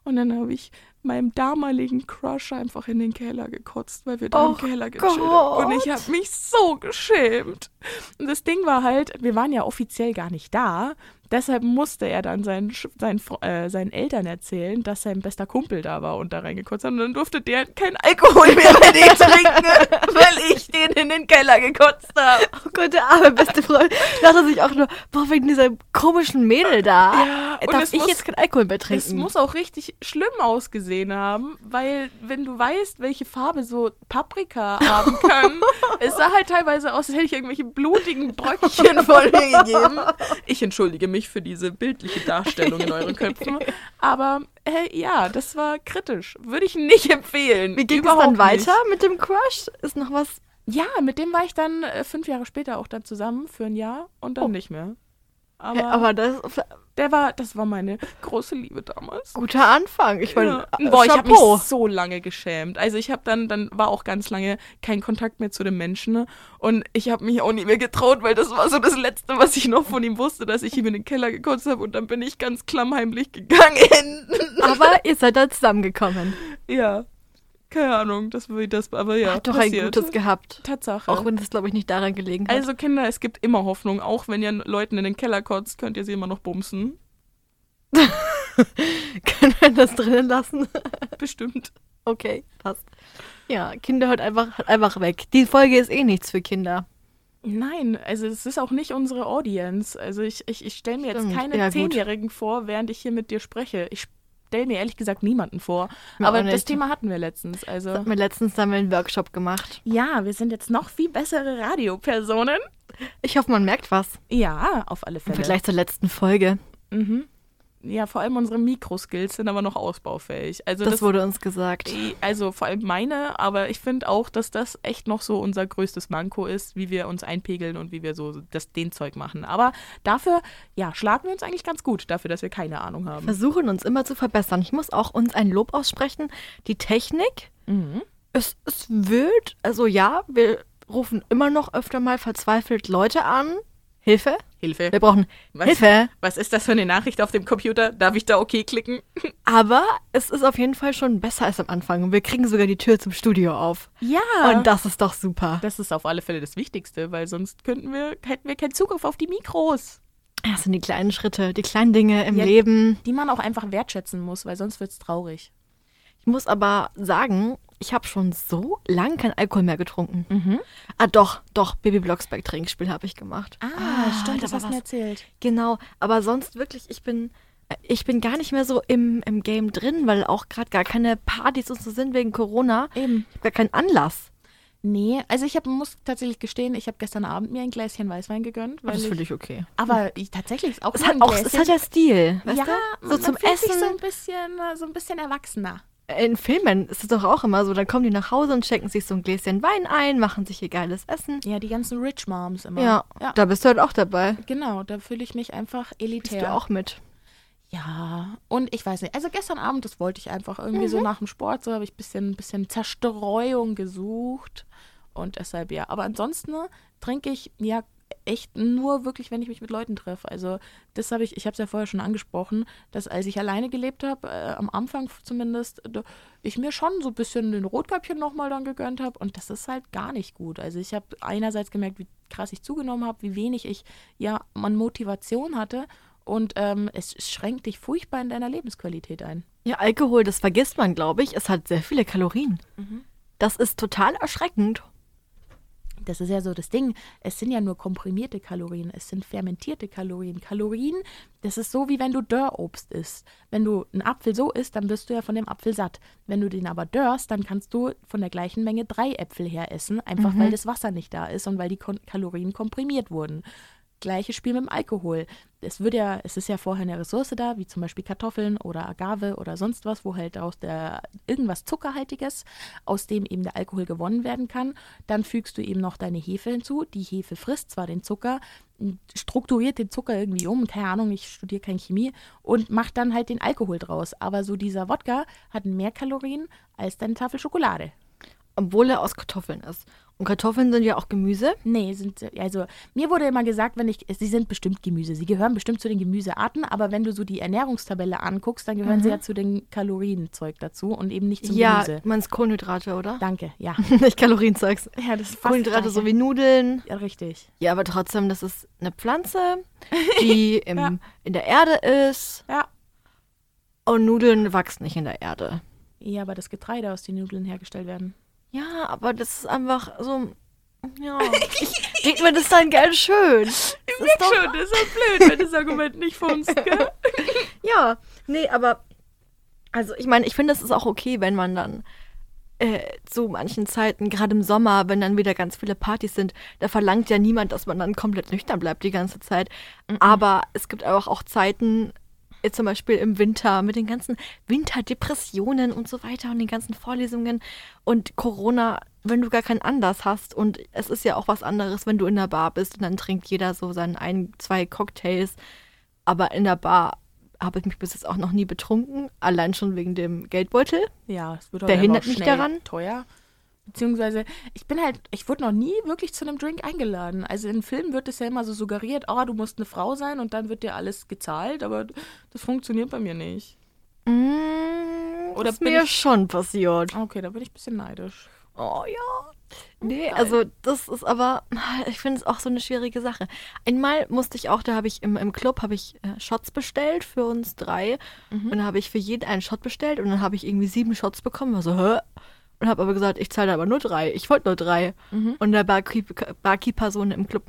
Und dann habe ich meinem damaligen Crush einfach in den Keller gekotzt, weil wir da Oh im Keller gechillt haben. Und ich habe mich so geschämt. Und das Ding war halt, wir waren ja offiziell gar nicht da. Deshalb musste er dann seinen, seinen, äh, seinen Eltern erzählen, dass sein bester Kumpel da war und da reingekotzt hat. Und dann durfte der keinen Alkohol mehr bei denen trinken, weil ich den in den Keller gekotzt habe. Oh Gott, der arme beste Freund. Dachte sich auch nur, boah, wegen dieser komischen Mädel da. Ja, und darf es ich muss- jetzt keinen Alkohol mehr Es trinken? muss auch richtig schlimm ausgesehen haben, weil wenn du weißt, welche Farbe so Paprika haben kann, es sah halt teilweise aus, als hätte ich irgendwelche blutigen Bröckchen von mir gegeben. Ich entschuldige mich für diese bildliche Darstellung in euren Köpfen, aber äh, ja, das war kritisch. Würde ich nicht empfehlen. Wie ging es Überhaupt dann nicht. weiter mit dem Crush? Ist noch was? Ja, mit dem war ich dann äh, fünf Jahre später auch dann zusammen für ein Jahr und dann Oh. nicht mehr. Aber, aber das der war, das war meine große Liebe damals. guter Anfang. Ich meine, Ja. äh, Boah, ich habe mich so lange geschämt. Also ich habe dann, dann war auch ganz lange kein Kontakt mehr zu dem Menschen. Ne? Und ich habe mich auch nicht mehr getraut, weil das war so das Letzte, was ich noch von ihm wusste, dass ich ihm in den Keller gekotzt habe. Und dann bin ich ganz klammheimlich gegangen. aber ihr seid da zusammengekommen. ja, keine Ahnung, das wie das, aber ja, Hat doch passiert. ein Gutes gehabt. Tatsache. Auch wenn es, glaube ich, nicht daran gelegen hat. also Kinder, es gibt immer Hoffnung. Auch wenn ihr Leuten in den Keller kotzt, könnt ihr sie immer noch bumsen. Können wir das drinnen lassen? Bestimmt. Okay, passt. Ja, Kinder hört einfach, hört einfach weg. Die Folge ist eh nichts für Kinder. Nein, also es ist auch nicht unsere Audience. Also ich, ich, ich stelle mir jetzt Stimmt. keine Ja, gut. Zehnjährigen vor, während ich hier mit dir spreche. Ich stelle mir ehrlich gesagt niemanden vor. Mir Aber das. Thema hatten wir letztens. Also Hat mir letztens dann mal einen Workshop gemacht. ja, wir sind jetzt noch viel bessere Radiopersonen. Ich hoffe, man merkt was. Ja, auf alle Im Fälle. Vergleich zur letzten Folge. Mhm. Ja, vor allem unsere Mikroskills sind aber noch ausbaufähig. Also Das, das, wurde uns gesagt. also vor allem meine, aber ich finde auch, dass das echt noch so unser größtes Manko ist, wie wir uns einpegeln und wie wir so das den Zeug machen. Aber dafür, ja, schlagen wir uns eigentlich ganz gut, dafür, dass wir keine Ahnung haben. Versuchen uns immer zu verbessern. Ich muss auch uns ein Lob aussprechen. Die Technik, Mhm. es ist wild. Also ja, wir rufen immer noch öfter mal verzweifelt Leute an. Hilfe? Hilfe. Wir brauchen Was? Hilfe. Was ist das für eine Nachricht auf dem Computer? Darf ich da okay klicken? Aber es ist auf jeden Fall schon besser als am Anfang. Und wir kriegen sogar die Tür zum Studio auf. Ja. Und das ist doch super. das ist auf alle Fälle das Wichtigste, weil sonst könnten wir, hätten wir keinen Zugriff auf die Mikros. Das sind die kleinen Schritte, die kleinen Dinge im Ja. Leben. Die man auch einfach wertschätzen muss, weil sonst wird es traurig. Ich muss aber sagen, ich habe schon so lange kein Alkohol mehr getrunken. Ah, doch, doch, Baby Blocksberg Trinkspiel habe ich gemacht. Ah, stimmt, da das hast du was. mir erzählt. Genau, aber sonst wirklich, ich bin, äh, ich bin gar nicht mehr so im, im Game drin, weil auch gerade gar keine Partys und so sind wegen Corona. Eben. Ich habe gar keinen Anlass. Nee, also ich hab, muss tatsächlich gestehen, ich habe gestern Abend mir ein Gläschen Weißwein gegönnt. Weil Das ich, finde ich okay. aber ich, tatsächlich ist auch Es hat ein auch, es hat der Stil, weißt ja, du? So man zum fühlt sich Essen. so ein bisschen, so ein bisschen erwachsener. In Filmen ist es doch auch immer so, dann kommen die nach Hause und schenken sich so ein Gläschen Wein ein, machen sich ihr geiles Essen. Ja, die ganzen Rich Moms immer. Ja, ja da bist du halt auch dabei. genau, da fühle ich mich einfach Bist elitär. du auch mit. Ja, und ich weiß nicht, also gestern Abend, das wollte ich einfach irgendwie Mhm. so nach dem Sport, so habe ich ein bisschen, bisschen Zerstreuung gesucht und deshalb ja. Aber ansonsten ne, trinke ich ja echt nur wirklich, wenn ich mich mit Leuten treffe. Also das habe ich, ich habe es ja vorher schon angesprochen, dass als ich alleine gelebt habe, äh, am Anfang zumindest, da, ich mir schon so ein bisschen den Rotkäppchen nochmal dann gegönnt habe und das ist halt gar nicht gut. Also ich habe einerseits gemerkt, wie krass ich zugenommen habe, wie wenig ich ja an Motivation hatte und ähm, es schränkt dich furchtbar in deiner Lebensqualität ein. Ja, Alkohol, das vergisst man, glaube ich. Es hat sehr viele Kalorien. Das ist total erschreckend. Das ist ja so das Ding. Es sind ja nur komprimierte Kalorien, es sind fermentierte Kalorien. Kalorien, das ist so wie wenn du Dörrobst isst. Wenn du einen Apfel so isst, dann wirst du ja von dem Apfel satt. Wenn du den aber dörrst, dann kannst du von der gleichen Menge drei Äpfel her essen, einfach weil das Wasser nicht da ist und weil die Kon Kalorien komprimiert wurden. Gleiches Spiel mit dem Alkohol. Es wird ja, es ist ja vorher eine Ressource da, wie zum Beispiel Kartoffeln oder Agave oder sonst was, wo halt aus der irgendwas Zuckerhaltiges, aus dem eben der Alkohol gewonnen werden kann. Dann fügst du eben noch deine Hefe hinzu. Die Hefe frisst zwar den Zucker, strukturiert den Zucker irgendwie um, keine Ahnung, ich studiere keine Chemie und macht dann halt den Alkohol draus. Aber so dieser Wodka hat mehr Kalorien als deine Tafel Schokolade. Obwohl er aus Kartoffeln ist. Und Kartoffeln sind ja auch Gemüse. Nee, sind also mir wurde immer gesagt, wenn ich sie sind bestimmt Gemüse, sie gehören bestimmt zu den Gemüsearten, aber wenn du so die Ernährungstabelle anguckst, dann gehören sie ja zu den Kalorienzeug dazu und eben nicht zum ja, Gemüse. du meinst Kohlenhydrate, oder? Danke, ja. Nicht Kalorienzeugs. Ja, das ist Kohlenhydrate so wie. Nudeln. Ja, richtig. Ja, aber trotzdem, das ist eine Pflanze, die im, Ja. in der Erde ist. Ja. Und Nudeln wachsen nicht in der Erde. Ja, aber das Getreide, aus den Nudeln hergestellt werden. Ja, aber das ist einfach so. Ja, ich red mir das dann ganz schön. Das ist doch, das ist ja blöd, wenn das Argument nicht funzt, gell? ja, nee, aber also ich meine, ich finde, es ist auch okay, wenn man dann äh, zu manchen Zeiten, gerade im Sommer, wenn dann wieder ganz viele Partys sind, da verlangt ja niemand, dass man dann komplett nüchtern bleibt die ganze Zeit. Aber es gibt auch, auch Zeiten, zum Beispiel im Winter mit den ganzen Winterdepressionen und so weiter und den ganzen Vorlesungen und Corona, wenn du gar keinen Anlass hast. Und es ist ja auch was anderes, wenn du in der Bar bist und dann trinkt jeder so seinen ein, zwei Cocktails. Aber in der Bar habe ich mich bis jetzt auch noch nie betrunken, allein schon wegen dem Geldbeutel. Ja, es wird auch immer hindert mich daran? teuer. Beziehungsweise, ich bin halt, ich wurde noch nie wirklich zu einem Drink eingeladen. Also in Filmen wird es ja immer so suggeriert, oh, du musst eine Frau sein und dann wird dir alles gezahlt, aber das funktioniert bei mir nicht. Mm, Oder ist mir ich- schon passiert. Okay, da bin ich ein bisschen neidisch. Oh ja. Nee, also das ist aber, ich finde es auch so eine schwierige Sache. Einmal musste ich auch, da habe ich im, im Club habe ich äh, Shots bestellt für uns drei und dann habe ich für jeden einen Shot bestellt und dann habe ich irgendwie sieben Shots bekommen, war so, hä? Und habe aber gesagt, ich zahle aber nur drei. Ich wollte nur drei. Und der Barkeep- Barkeeper-Person im Club,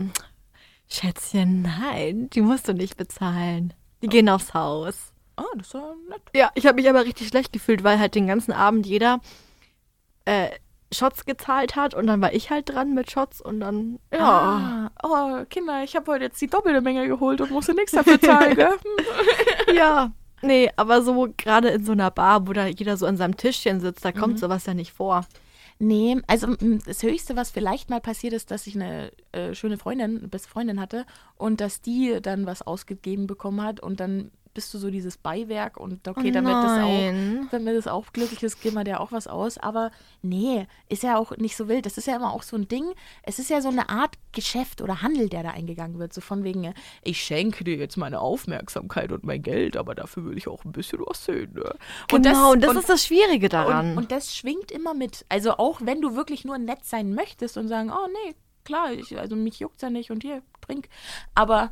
Schätzchen, nein, die musst du nicht bezahlen. Die gehen aufs Haus. Ah, das ist ja nett. Ja, ich habe mich aber richtig schlecht gefühlt, weil halt den ganzen Abend jeder äh, Shots gezahlt hat und dann war ich halt dran mit Shots und dann, ja, Ah, oh, Kinder, ich habe heute jetzt die doppelte Menge geholt und musste nichts dafür zahlen, gell? ja. Nee, aber so gerade in so einer Bar, wo da jeder so an seinem Tischchen sitzt, da kommt sowas ja nicht vor. Nee, also m, das Höchste, was vielleicht mal passiert ist, dass ich eine äh, schöne Freundin, eine beste Freundin hatte und dass die dann was ausgegeben bekommen hat und dann bist du so dieses Beiwerk und okay, Oh damit das auch mir das auch glücklich ist, geben wir dir auch was aus. Aber nee, ist ja auch nicht so wild. Das ist ja immer auch so ein Ding. Es ist ja so eine Art Geschäft oder Handel, der da eingegangen wird. So von wegen, äh, ich schenke dir jetzt meine Aufmerksamkeit und mein Geld, aber dafür will ich auch ein bisschen was sehen. Ne? Genau, und das, und- ist das Schwierige daran. und, und das schwingt immer mit. Also auch wenn du wirklich nur nett sein möchtest und sagen, oh nee, klar, ich, also mich juckt's ja nicht und hier, trink. Aber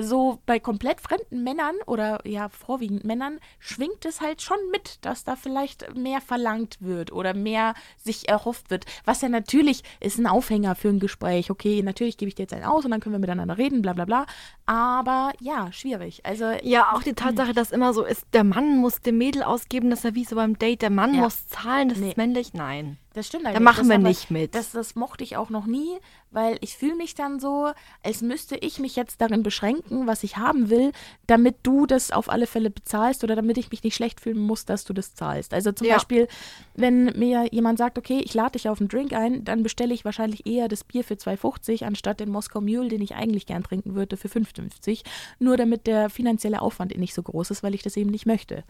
so bei komplett fremden Männern oder ja vorwiegend Männern schwingt es halt schon mit, dass da vielleicht mehr verlangt wird oder mehr sich erhofft wird. Was ja natürlich ist ein Aufhänger für ein Gespräch. Okay, natürlich gebe ich dir jetzt einen aus und dann können wir miteinander reden, bla bla bla. Aber ja, schwierig. Also Ja, auch die Tatsache, dass immer so ist, der Mann muss dem Mädel ausgeben, dass er wie so beim Date, der Mann Ja. muss zahlen, das Nee. ist männlich. Nein. Das stimmt Da eigentlich. machen das wir nicht mit. Das, das mochte ich auch noch nie, weil ich fühle mich dann so, als müsste ich mich jetzt darin beschränken, was ich haben will, damit du das auf alle Fälle bezahlst oder damit ich mich nicht schlecht fühlen muss, dass du das zahlst. Also zum Ja. Beispiel, wenn mir jemand sagt, okay, ich lade dich auf einen Drink ein, dann bestelle ich wahrscheinlich eher das Bier für 2,50 anstatt den Moskau Mule, den ich eigentlich gern trinken würde, für 5,50. Nur damit der finanzielle Aufwand nicht so groß ist, weil ich das eben nicht möchte.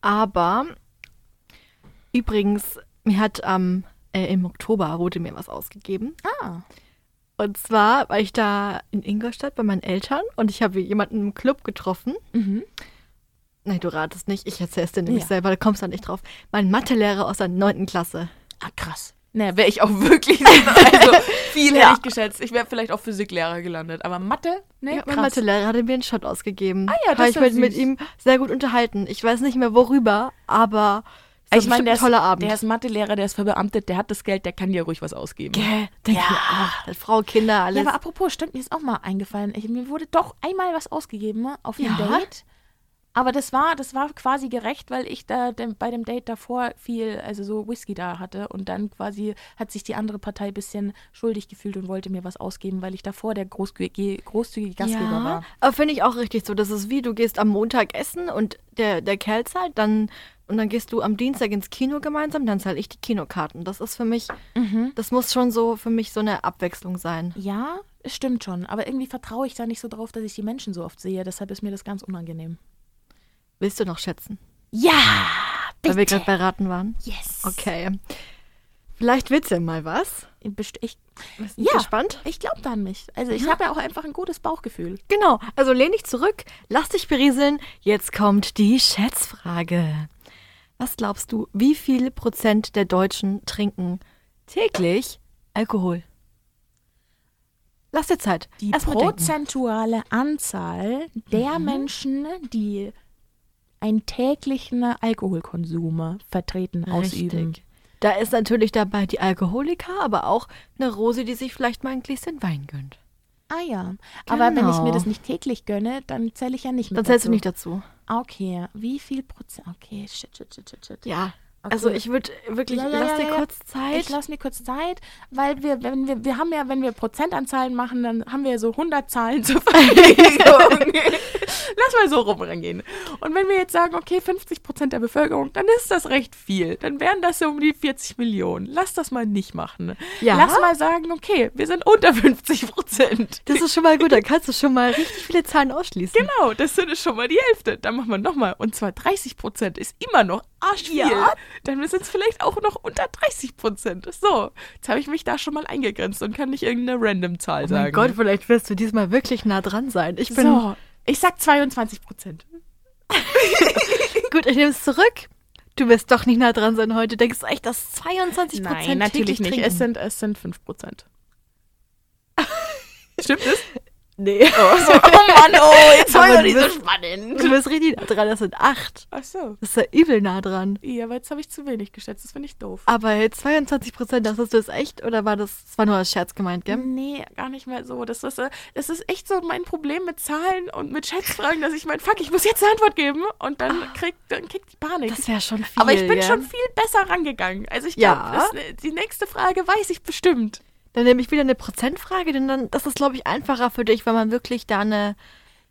Aber übrigens, mir hat am äh, im Oktober wurde mir was ausgegeben. Ah, Und zwar war ich da in Ingolstadt bei meinen Eltern und ich habe jemanden im Club getroffen. mhm. Nein, du ratest nicht, ich erzähl's dir nämlich Ja. selber, da kommst du nicht drauf. Mein Mathelehrer aus der 9. Klasse. Ah, krass. Ne, wäre ich auch wirklich. Also viel Ja. hätte ich geschätzt. Ich wäre vielleicht auch Physiklehrer gelandet. Aber Mathe? Ne, Ja, mein. Mathelehrer hatte mir einen Shot ausgegeben. Ah ja, das Habe ist ich ja mit, mit ihm sehr gut unterhalten. Ich weiß nicht mehr worüber, aber es Ich meine, der toller ist, Abend. der ist Mathelehrer, der ist verbeamtet, der hat das Geld, der kann dir ruhig was ausgeben. Gell, Ja. mir, ach, Frau, Kinder, Ja, alles. aber apropos, stimmt, mir ist auch mal eingefallen. Ich, mir wurde doch einmal was ausgegeben auf Ja? Date. Aber das war, das war quasi gerecht, weil ich da dem, bei dem Date davor viel, also so Whisky da hatte und dann quasi hat sich die andere Partei ein bisschen schuldig gefühlt und wollte mir was ausgeben, weil ich davor der großzügige, großzügige Gastgeber ja, war. aber finde ich auch richtig so. Das ist wie, du gehst am Montag essen und der, der Kerl zahlt, dann und dann gehst du am Dienstag ins Kino gemeinsam, dann zahle ich die Kinokarten. Das ist für mich, Mhm. das muss schon so für mich so eine Abwechslung sein. Ja, es stimmt schon. Aber irgendwie vertraue ich da nicht so drauf, dass ich die Menschen so oft sehe. Deshalb ist mir das ganz unangenehm. Willst du noch schätzen? Ja, Weil wir bitte. gerade bei Raten waren. Yes. Okay. Vielleicht willst du ja mal was. Best- Ich, Bist Ja. gespannt? ich glaube da an mich. Also ich habe ja auch einfach ein gutes Bauchgefühl. Genau, also lehn dich zurück, lass dich berieseln. Jetzt kommt die Schätzfrage. Was glaubst du, wie viel Prozent der Deutschen trinken täglich Alkohol? Lass dir Zeit. Die Erst prozentuale Anzahl der Menschen, die einen täglichen Alkoholkonsum vertreten, ausüben. Richtig. Da ist natürlich dabei die Alkoholiker, aber auch eine Rose, die sich vielleicht mal ein Gläschen Wein gönnt. Ah ja. Aber wenn ich mir Genau. das nicht täglich gönne, dann zähle ich ja nicht mit Dann zählst du dazu. nicht dazu. Okay, wie viel Prozent? Okay, shit, shit, shit, shit, shit. Ja. Okay. Also ich würde wirklich, Ja, ja, lass dir ja, kurz Zeit. Ich lasse mir kurz Zeit, weil wir, wenn wir, wir haben ja, wenn wir Prozentanzahlen machen, dann haben wir ja so 100 Zahlen zur Verfügung. Lass mal so rumrangehen. Und wenn wir jetzt sagen, okay, 50 Prozent der Bevölkerung, dann ist das recht viel. Dann wären das so um die 40 Millionen. Lass das mal nicht machen. Ja. Lass mal sagen, okay, wir sind unter 50 Prozent. das ist schon mal gut, dann kannst du schon mal richtig viele Zahlen ausschließen. Genau, das sind schon mal die Hälfte. Dann machen wir nochmal. Und zwar 30 Prozent ist immer noch arschviel. Ja. Dann sind es vielleicht auch noch unter 30 Prozent. So, jetzt habe ich mich da schon mal eingegrenzt und kann nicht irgendeine random Zahl Oh sagen. Gott, vielleicht wirst du diesmal wirklich nah dran sein. Ich bin so, ich sag 22 Prozent. gut, ich nehme es zurück. Du wirst doch nicht nah dran sein heute. Denkst du echt, dass 22 Nein, Prozent natürlich nicht. Trinken? Es sind, es sind 5 Prozent. Stimmt es? Nee. Oh, so, oh Mann, oh, jetzt war doch du nicht so spannend. Du bist richtig nah dran. Das sind 8. Ach so. Das ist ja übel nah dran. Ja, aber jetzt habe ich zu wenig geschätzt. Das finde ich doof. Aber jetzt 22 Prozent, das ist das echt? Oder war das, das war nur als Scherz gemeint, gell? Nee, gar nicht mehr so. Das ist, äh, das ist echt so mein Problem mit Zahlen und mit Schätzfragen, dass ich mein, fuck, ich muss jetzt eine Antwort geben und dann kriegt dann kriegt die Panik. Das wäre schon viel. Aber ich bin gell? schon viel besser rangegangen. Also ich Ja. glaube, die nächste Frage weiß ich bestimmt. Dann nehme ich wieder eine Prozentfrage, denn dann, das ist, glaube ich, einfacher für dich, weil man wirklich da eine.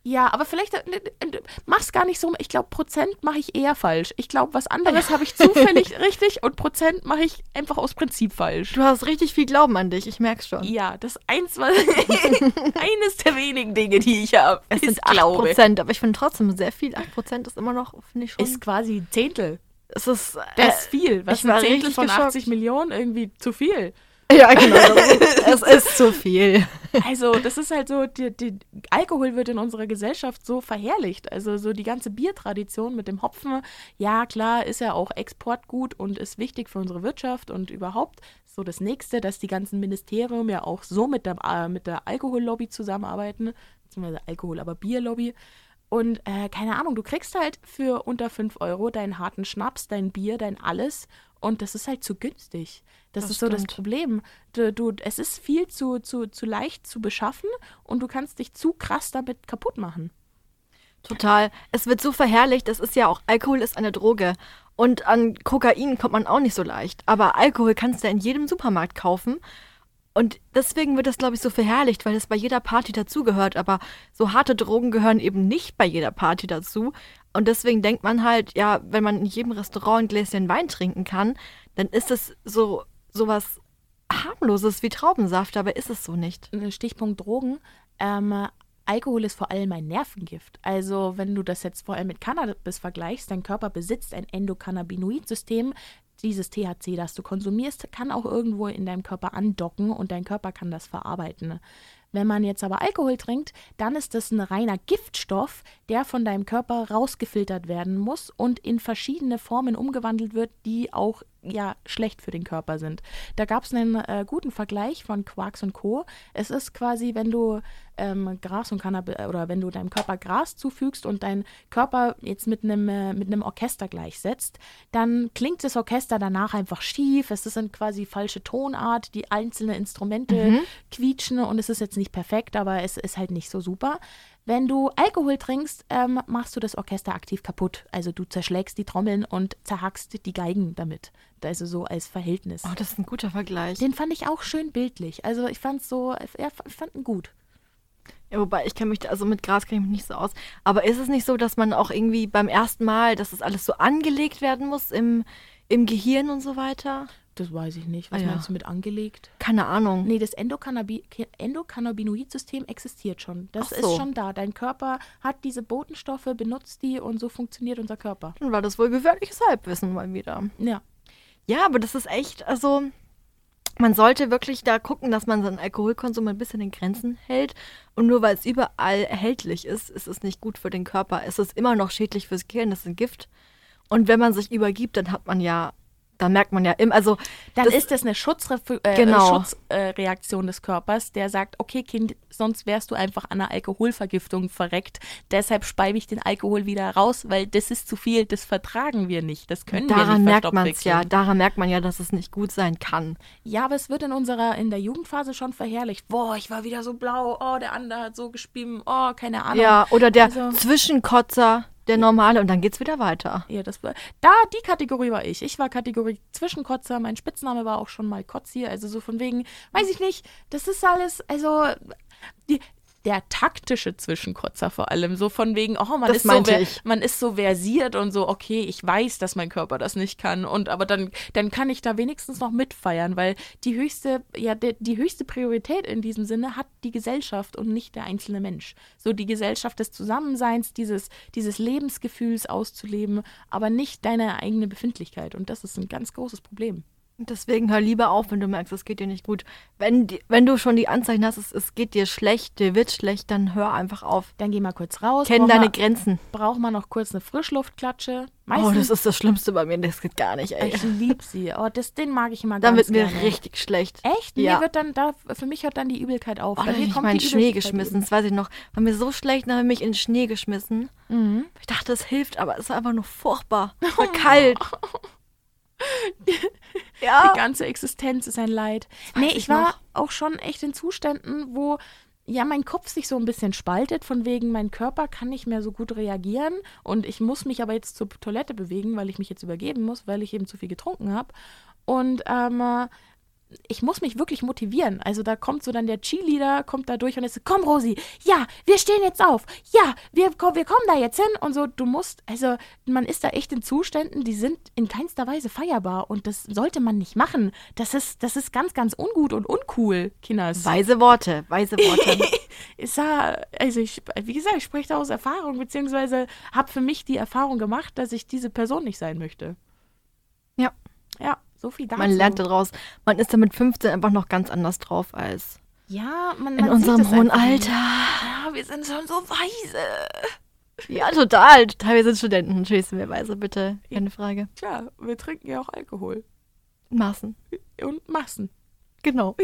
Ja, aber vielleicht äh, äh, mach's gar nicht so. Ich glaube, Prozent mache ich eher falsch. Ich glaube, was anderes habe ich zufällig richtig und Prozent mache ich einfach aus Prinzip falsch. Du hast richtig viel Glauben an dich, ich merk's schon. Ja, das eins war eines der wenigen Dinge, die ich habe. Es ist sind 8 Glaube. Prozent, aber ich finde trotzdem sehr viel. 8 Prozent ist immer noch, finde ich schon. Ist quasi ein Zehntel. es ist, äh, Das ist viel. Was ich ein Zehntel von geschockt. 80 Millionen? Irgendwie zu viel. Ja, genau. es ist zu viel. Also, das ist halt so, die, die, Alkohol wird in unserer Gesellschaft so verherrlicht. Also, so die ganze Biertradition mit dem Hopfen, ja, klar, ist ja auch Exportgut und ist wichtig für unsere Wirtschaft und überhaupt so das Nächste, dass die ganzen Ministerien ja auch so mit der, äh, mit der Alkohollobby zusammenarbeiten. beziehungsweise Alkohol, aber Bierlobby. Und äh, keine Ahnung, du kriegst halt für unter 5 Euro deinen harten Schnaps, dein Bier, dein alles. Und das ist halt zu günstig. Das, Das ist so das stimmt. Problem. Du, du, es ist viel zu, zu, zu leicht zu beschaffen und du kannst dich zu krass damit kaputt machen. Total. Es wird so verherrlicht, es ist ja auch, Alkohol ist eine Droge. Und an Kokain kommt man auch nicht so leicht. Aber Alkohol kannst du in jedem Supermarkt kaufen. Und deswegen wird das, glaube ich, so verherrlicht, weil es bei jeder Party dazugehört. Aber so harte Drogen gehören eben nicht bei jeder Party dazu. Und deswegen denkt man halt, ja, wenn man in jedem Restaurant ein Gläschen Wein trinken kann, dann ist es so sowas harmloses wie Traubensaft, aber ist es so nicht. Stichpunkt Drogen. Ähm, Alkohol ist vor allem ein Nervengift. Also, wenn du das jetzt vor allem mit Cannabis vergleichst, dein Körper besitzt ein Endokannabinoid-System. Dieses THC, das du konsumierst, kann auch irgendwo in deinem Körper andocken und dein Körper kann das verarbeiten. Wenn man jetzt aber Alkohol trinkt, dann ist das ein reiner Giftstoff, der von deinem Körper rausgefiltert werden muss und in verschiedene Formen umgewandelt wird, die auch ja schlecht für den Körper sind. Da gab es einen äh, guten Vergleich von Quarks und Co. Es ist quasi, wenn du ähm, Gras und Cannabis oder wenn du deinem Körper Gras zufügst und dein Körper jetzt mit einem äh, mit einem Orchester gleichsetzt, dann klingt das Orchester danach einfach schief. Es ist eine quasi falsche Tonart, die einzelnen Instrumente quietschen und es ist jetzt nicht perfekt, aber es ist halt nicht so super. Wenn du Alkohol trinkst, ähm, machst du das Orchester aktiv kaputt. Also du zerschlägst die Trommeln und zerhackst die Geigen damit. Also so als Verhältnis. Oh, das ist ein guter Vergleich. Den fand ich auch schön bildlich. Also ich fand so, ja, ich fand ihn gut. Ja, wobei ich kenne mich, da- also mit Gras kenne ich mich nicht so aus. Aber ist es nicht so, dass man auch irgendwie beim ersten Mal, dass es alles so angelegt werden muss im, im Gehirn und so weiter? Das weiß ich nicht. Was Ah, ja. meinst du mit angelegt? Keine Ahnung. Nee, das Endokannabinoid- Endokannabinoid-System existiert schon. Das so. ist schon da. Dein Körper hat diese Botenstoffe, benutzt die und so funktioniert unser Körper. Dann war das wohl gefährliches Halbwissen mal wieder. Ja. Ja, aber das ist echt, also man sollte wirklich da gucken, dass man seinen Alkoholkonsum ein bisschen in Grenzen hält. Und nur weil es überall erhältlich ist, ist es nicht gut für den Körper. Es ist immer noch schädlich fürs Gehirn, das ist ein Gift. Und wenn man sich übergibt, dann hat man ja, da merkt man ja immer, also Dann das, ist das eine äh, Genau. Schutzreaktion äh, Reaktion des Körpers, der sagt, okay Kind, sonst wärst du einfach an einer Alkoholvergiftung verreckt. Deshalb speibe ich den Alkohol wieder raus, weil das ist zu viel, das vertragen wir nicht. Das können wir daran nicht merkt man es ja, daran merkt man ja, dass es nicht gut sein kann. Ja, aber es wird in unserer, in der Jugendphase schon verherrlicht. Boah, ich war wieder so blau, oh, der andere hat so gespielt, oh, keine Ahnung. Ja, oder der Also- Zwischenkotzer, der normale, und dann geht's wieder weiter. Ja, das war, da, die Kategorie war ich. Ich war Kategorie Zwischenkotzer. Mein Spitzname war auch schon mal Kotzi. Also so von wegen, weiß ich nicht, das ist alles, also die, der taktische Zwischenkotzer vor allem. So von wegen, oh, man Das ist, so, ich. man ist so versiert und so, okay, ich weiß, dass mein Körper das nicht kann. Und aber dann, dann kann ich da wenigstens noch mitfeiern, weil die höchste, ja, die, die höchste Priorität in diesem Sinne hat die Gesellschaft und nicht der einzelne Mensch. So die Gesellschaft des Zusammenseins, dieses, dieses Lebensgefühls auszuleben, aber nicht deine eigene Befindlichkeit. Und das ist ein ganz großes Problem. Deswegen hör lieber auf, wenn du merkst, es geht dir nicht gut. Wenn, die, wenn du schon die Anzeichen hast, es, es geht dir schlecht, dir wird schlecht, dann hör einfach auf. Dann geh mal kurz raus. Kenn deine mal, Grenzen. braucht man noch kurz eine Frischluftklatsche. Oh, Meistens, das ist das Schlimmste bei mir, das geht gar nicht, ey. ich lieb sie. Oh, das, den mag ich immer Dann ganz wird mir gerne. richtig schlecht. Echt? Ja. Mir wird dann da, für mich hört dann die Übelkeit auf. Oh, dann ich in Schnee geschmissen, das weiß ich noch. War mir so schlecht, dann habe ich mich in den Schnee geschmissen. Mhm. Ich dachte, es hilft, aber es war einfach nur furchtbar. Es war kalt. ja. Die ganze Existenz ist ein Leid. Nee, weiß ich, ich war noch. auch schon echt in Zuständen, wo ja mein Kopf sich so ein bisschen spaltet, von wegen mein Körper kann nicht mehr so gut reagieren und ich muss mich aber jetzt zur Toilette bewegen, weil ich mich jetzt übergeben muss, weil ich eben zu viel getrunken habe. Und ähm, äh, ich muss mich wirklich motivieren. Also da kommt so dann der Cheerleader, kommt da durch und ist so, komm Rosi, ja, wir stehen jetzt auf. Ja, wir, komm, wir kommen da jetzt hin. Und so, du musst, also man ist da echt in Zuständen, die sind in keinster Weise feierbar. Und das sollte man nicht machen. Das ist, das ist ganz, ganz ungut und uncool, Kinders. Weise Worte, weise Worte. Ist ja, also ich, wie gesagt, ich spreche da aus Erfahrung, beziehungsweise habe für mich die Erfahrung gemacht, dass ich diese Person nicht sein möchte. ja, Ja, so viel dazu. man lernt daraus. Man ist da mit 15 einfach noch ganz anders drauf als Ja, man, in man unserem sieht es hohen. Alter. Ja, wir sind schon so weise. Ja, total. Total, wir sind Studenten. Natürlich sind wir weise, bitte. Keine Frage. Tja, wir trinken ja auch Alkohol. Maßen. Und Massen. Genau.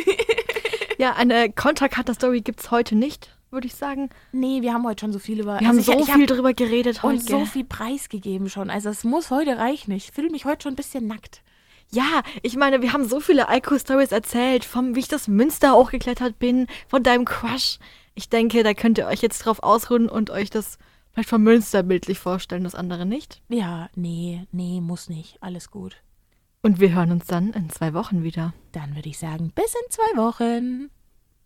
ja, eine Contra-Cutter-Story gibt es heute nicht, würde ich sagen. Nee, wir haben heute schon so viel über. Wir haben also so ich, ich viel hab drüber geredet heute. und so viel preisgegeben schon. Also es muss heute reichen. Ich fühle mich heute schon ein bisschen nackt. Ja, ich meine, wir haben so viele Alko-Stories erzählt, vom wie ich das Münster hochgeklettert bin, von deinem Crush. Ich denke, da könnt ihr euch jetzt drauf ausruhen und euch das vielleicht vom Münster bildlich vorstellen, das andere nicht. Ja, nee, nee, muss nicht. Alles gut. Und wir hören uns dann in zwei Wochen wieder. Dann würde ich sagen, bis in zwei Wochen.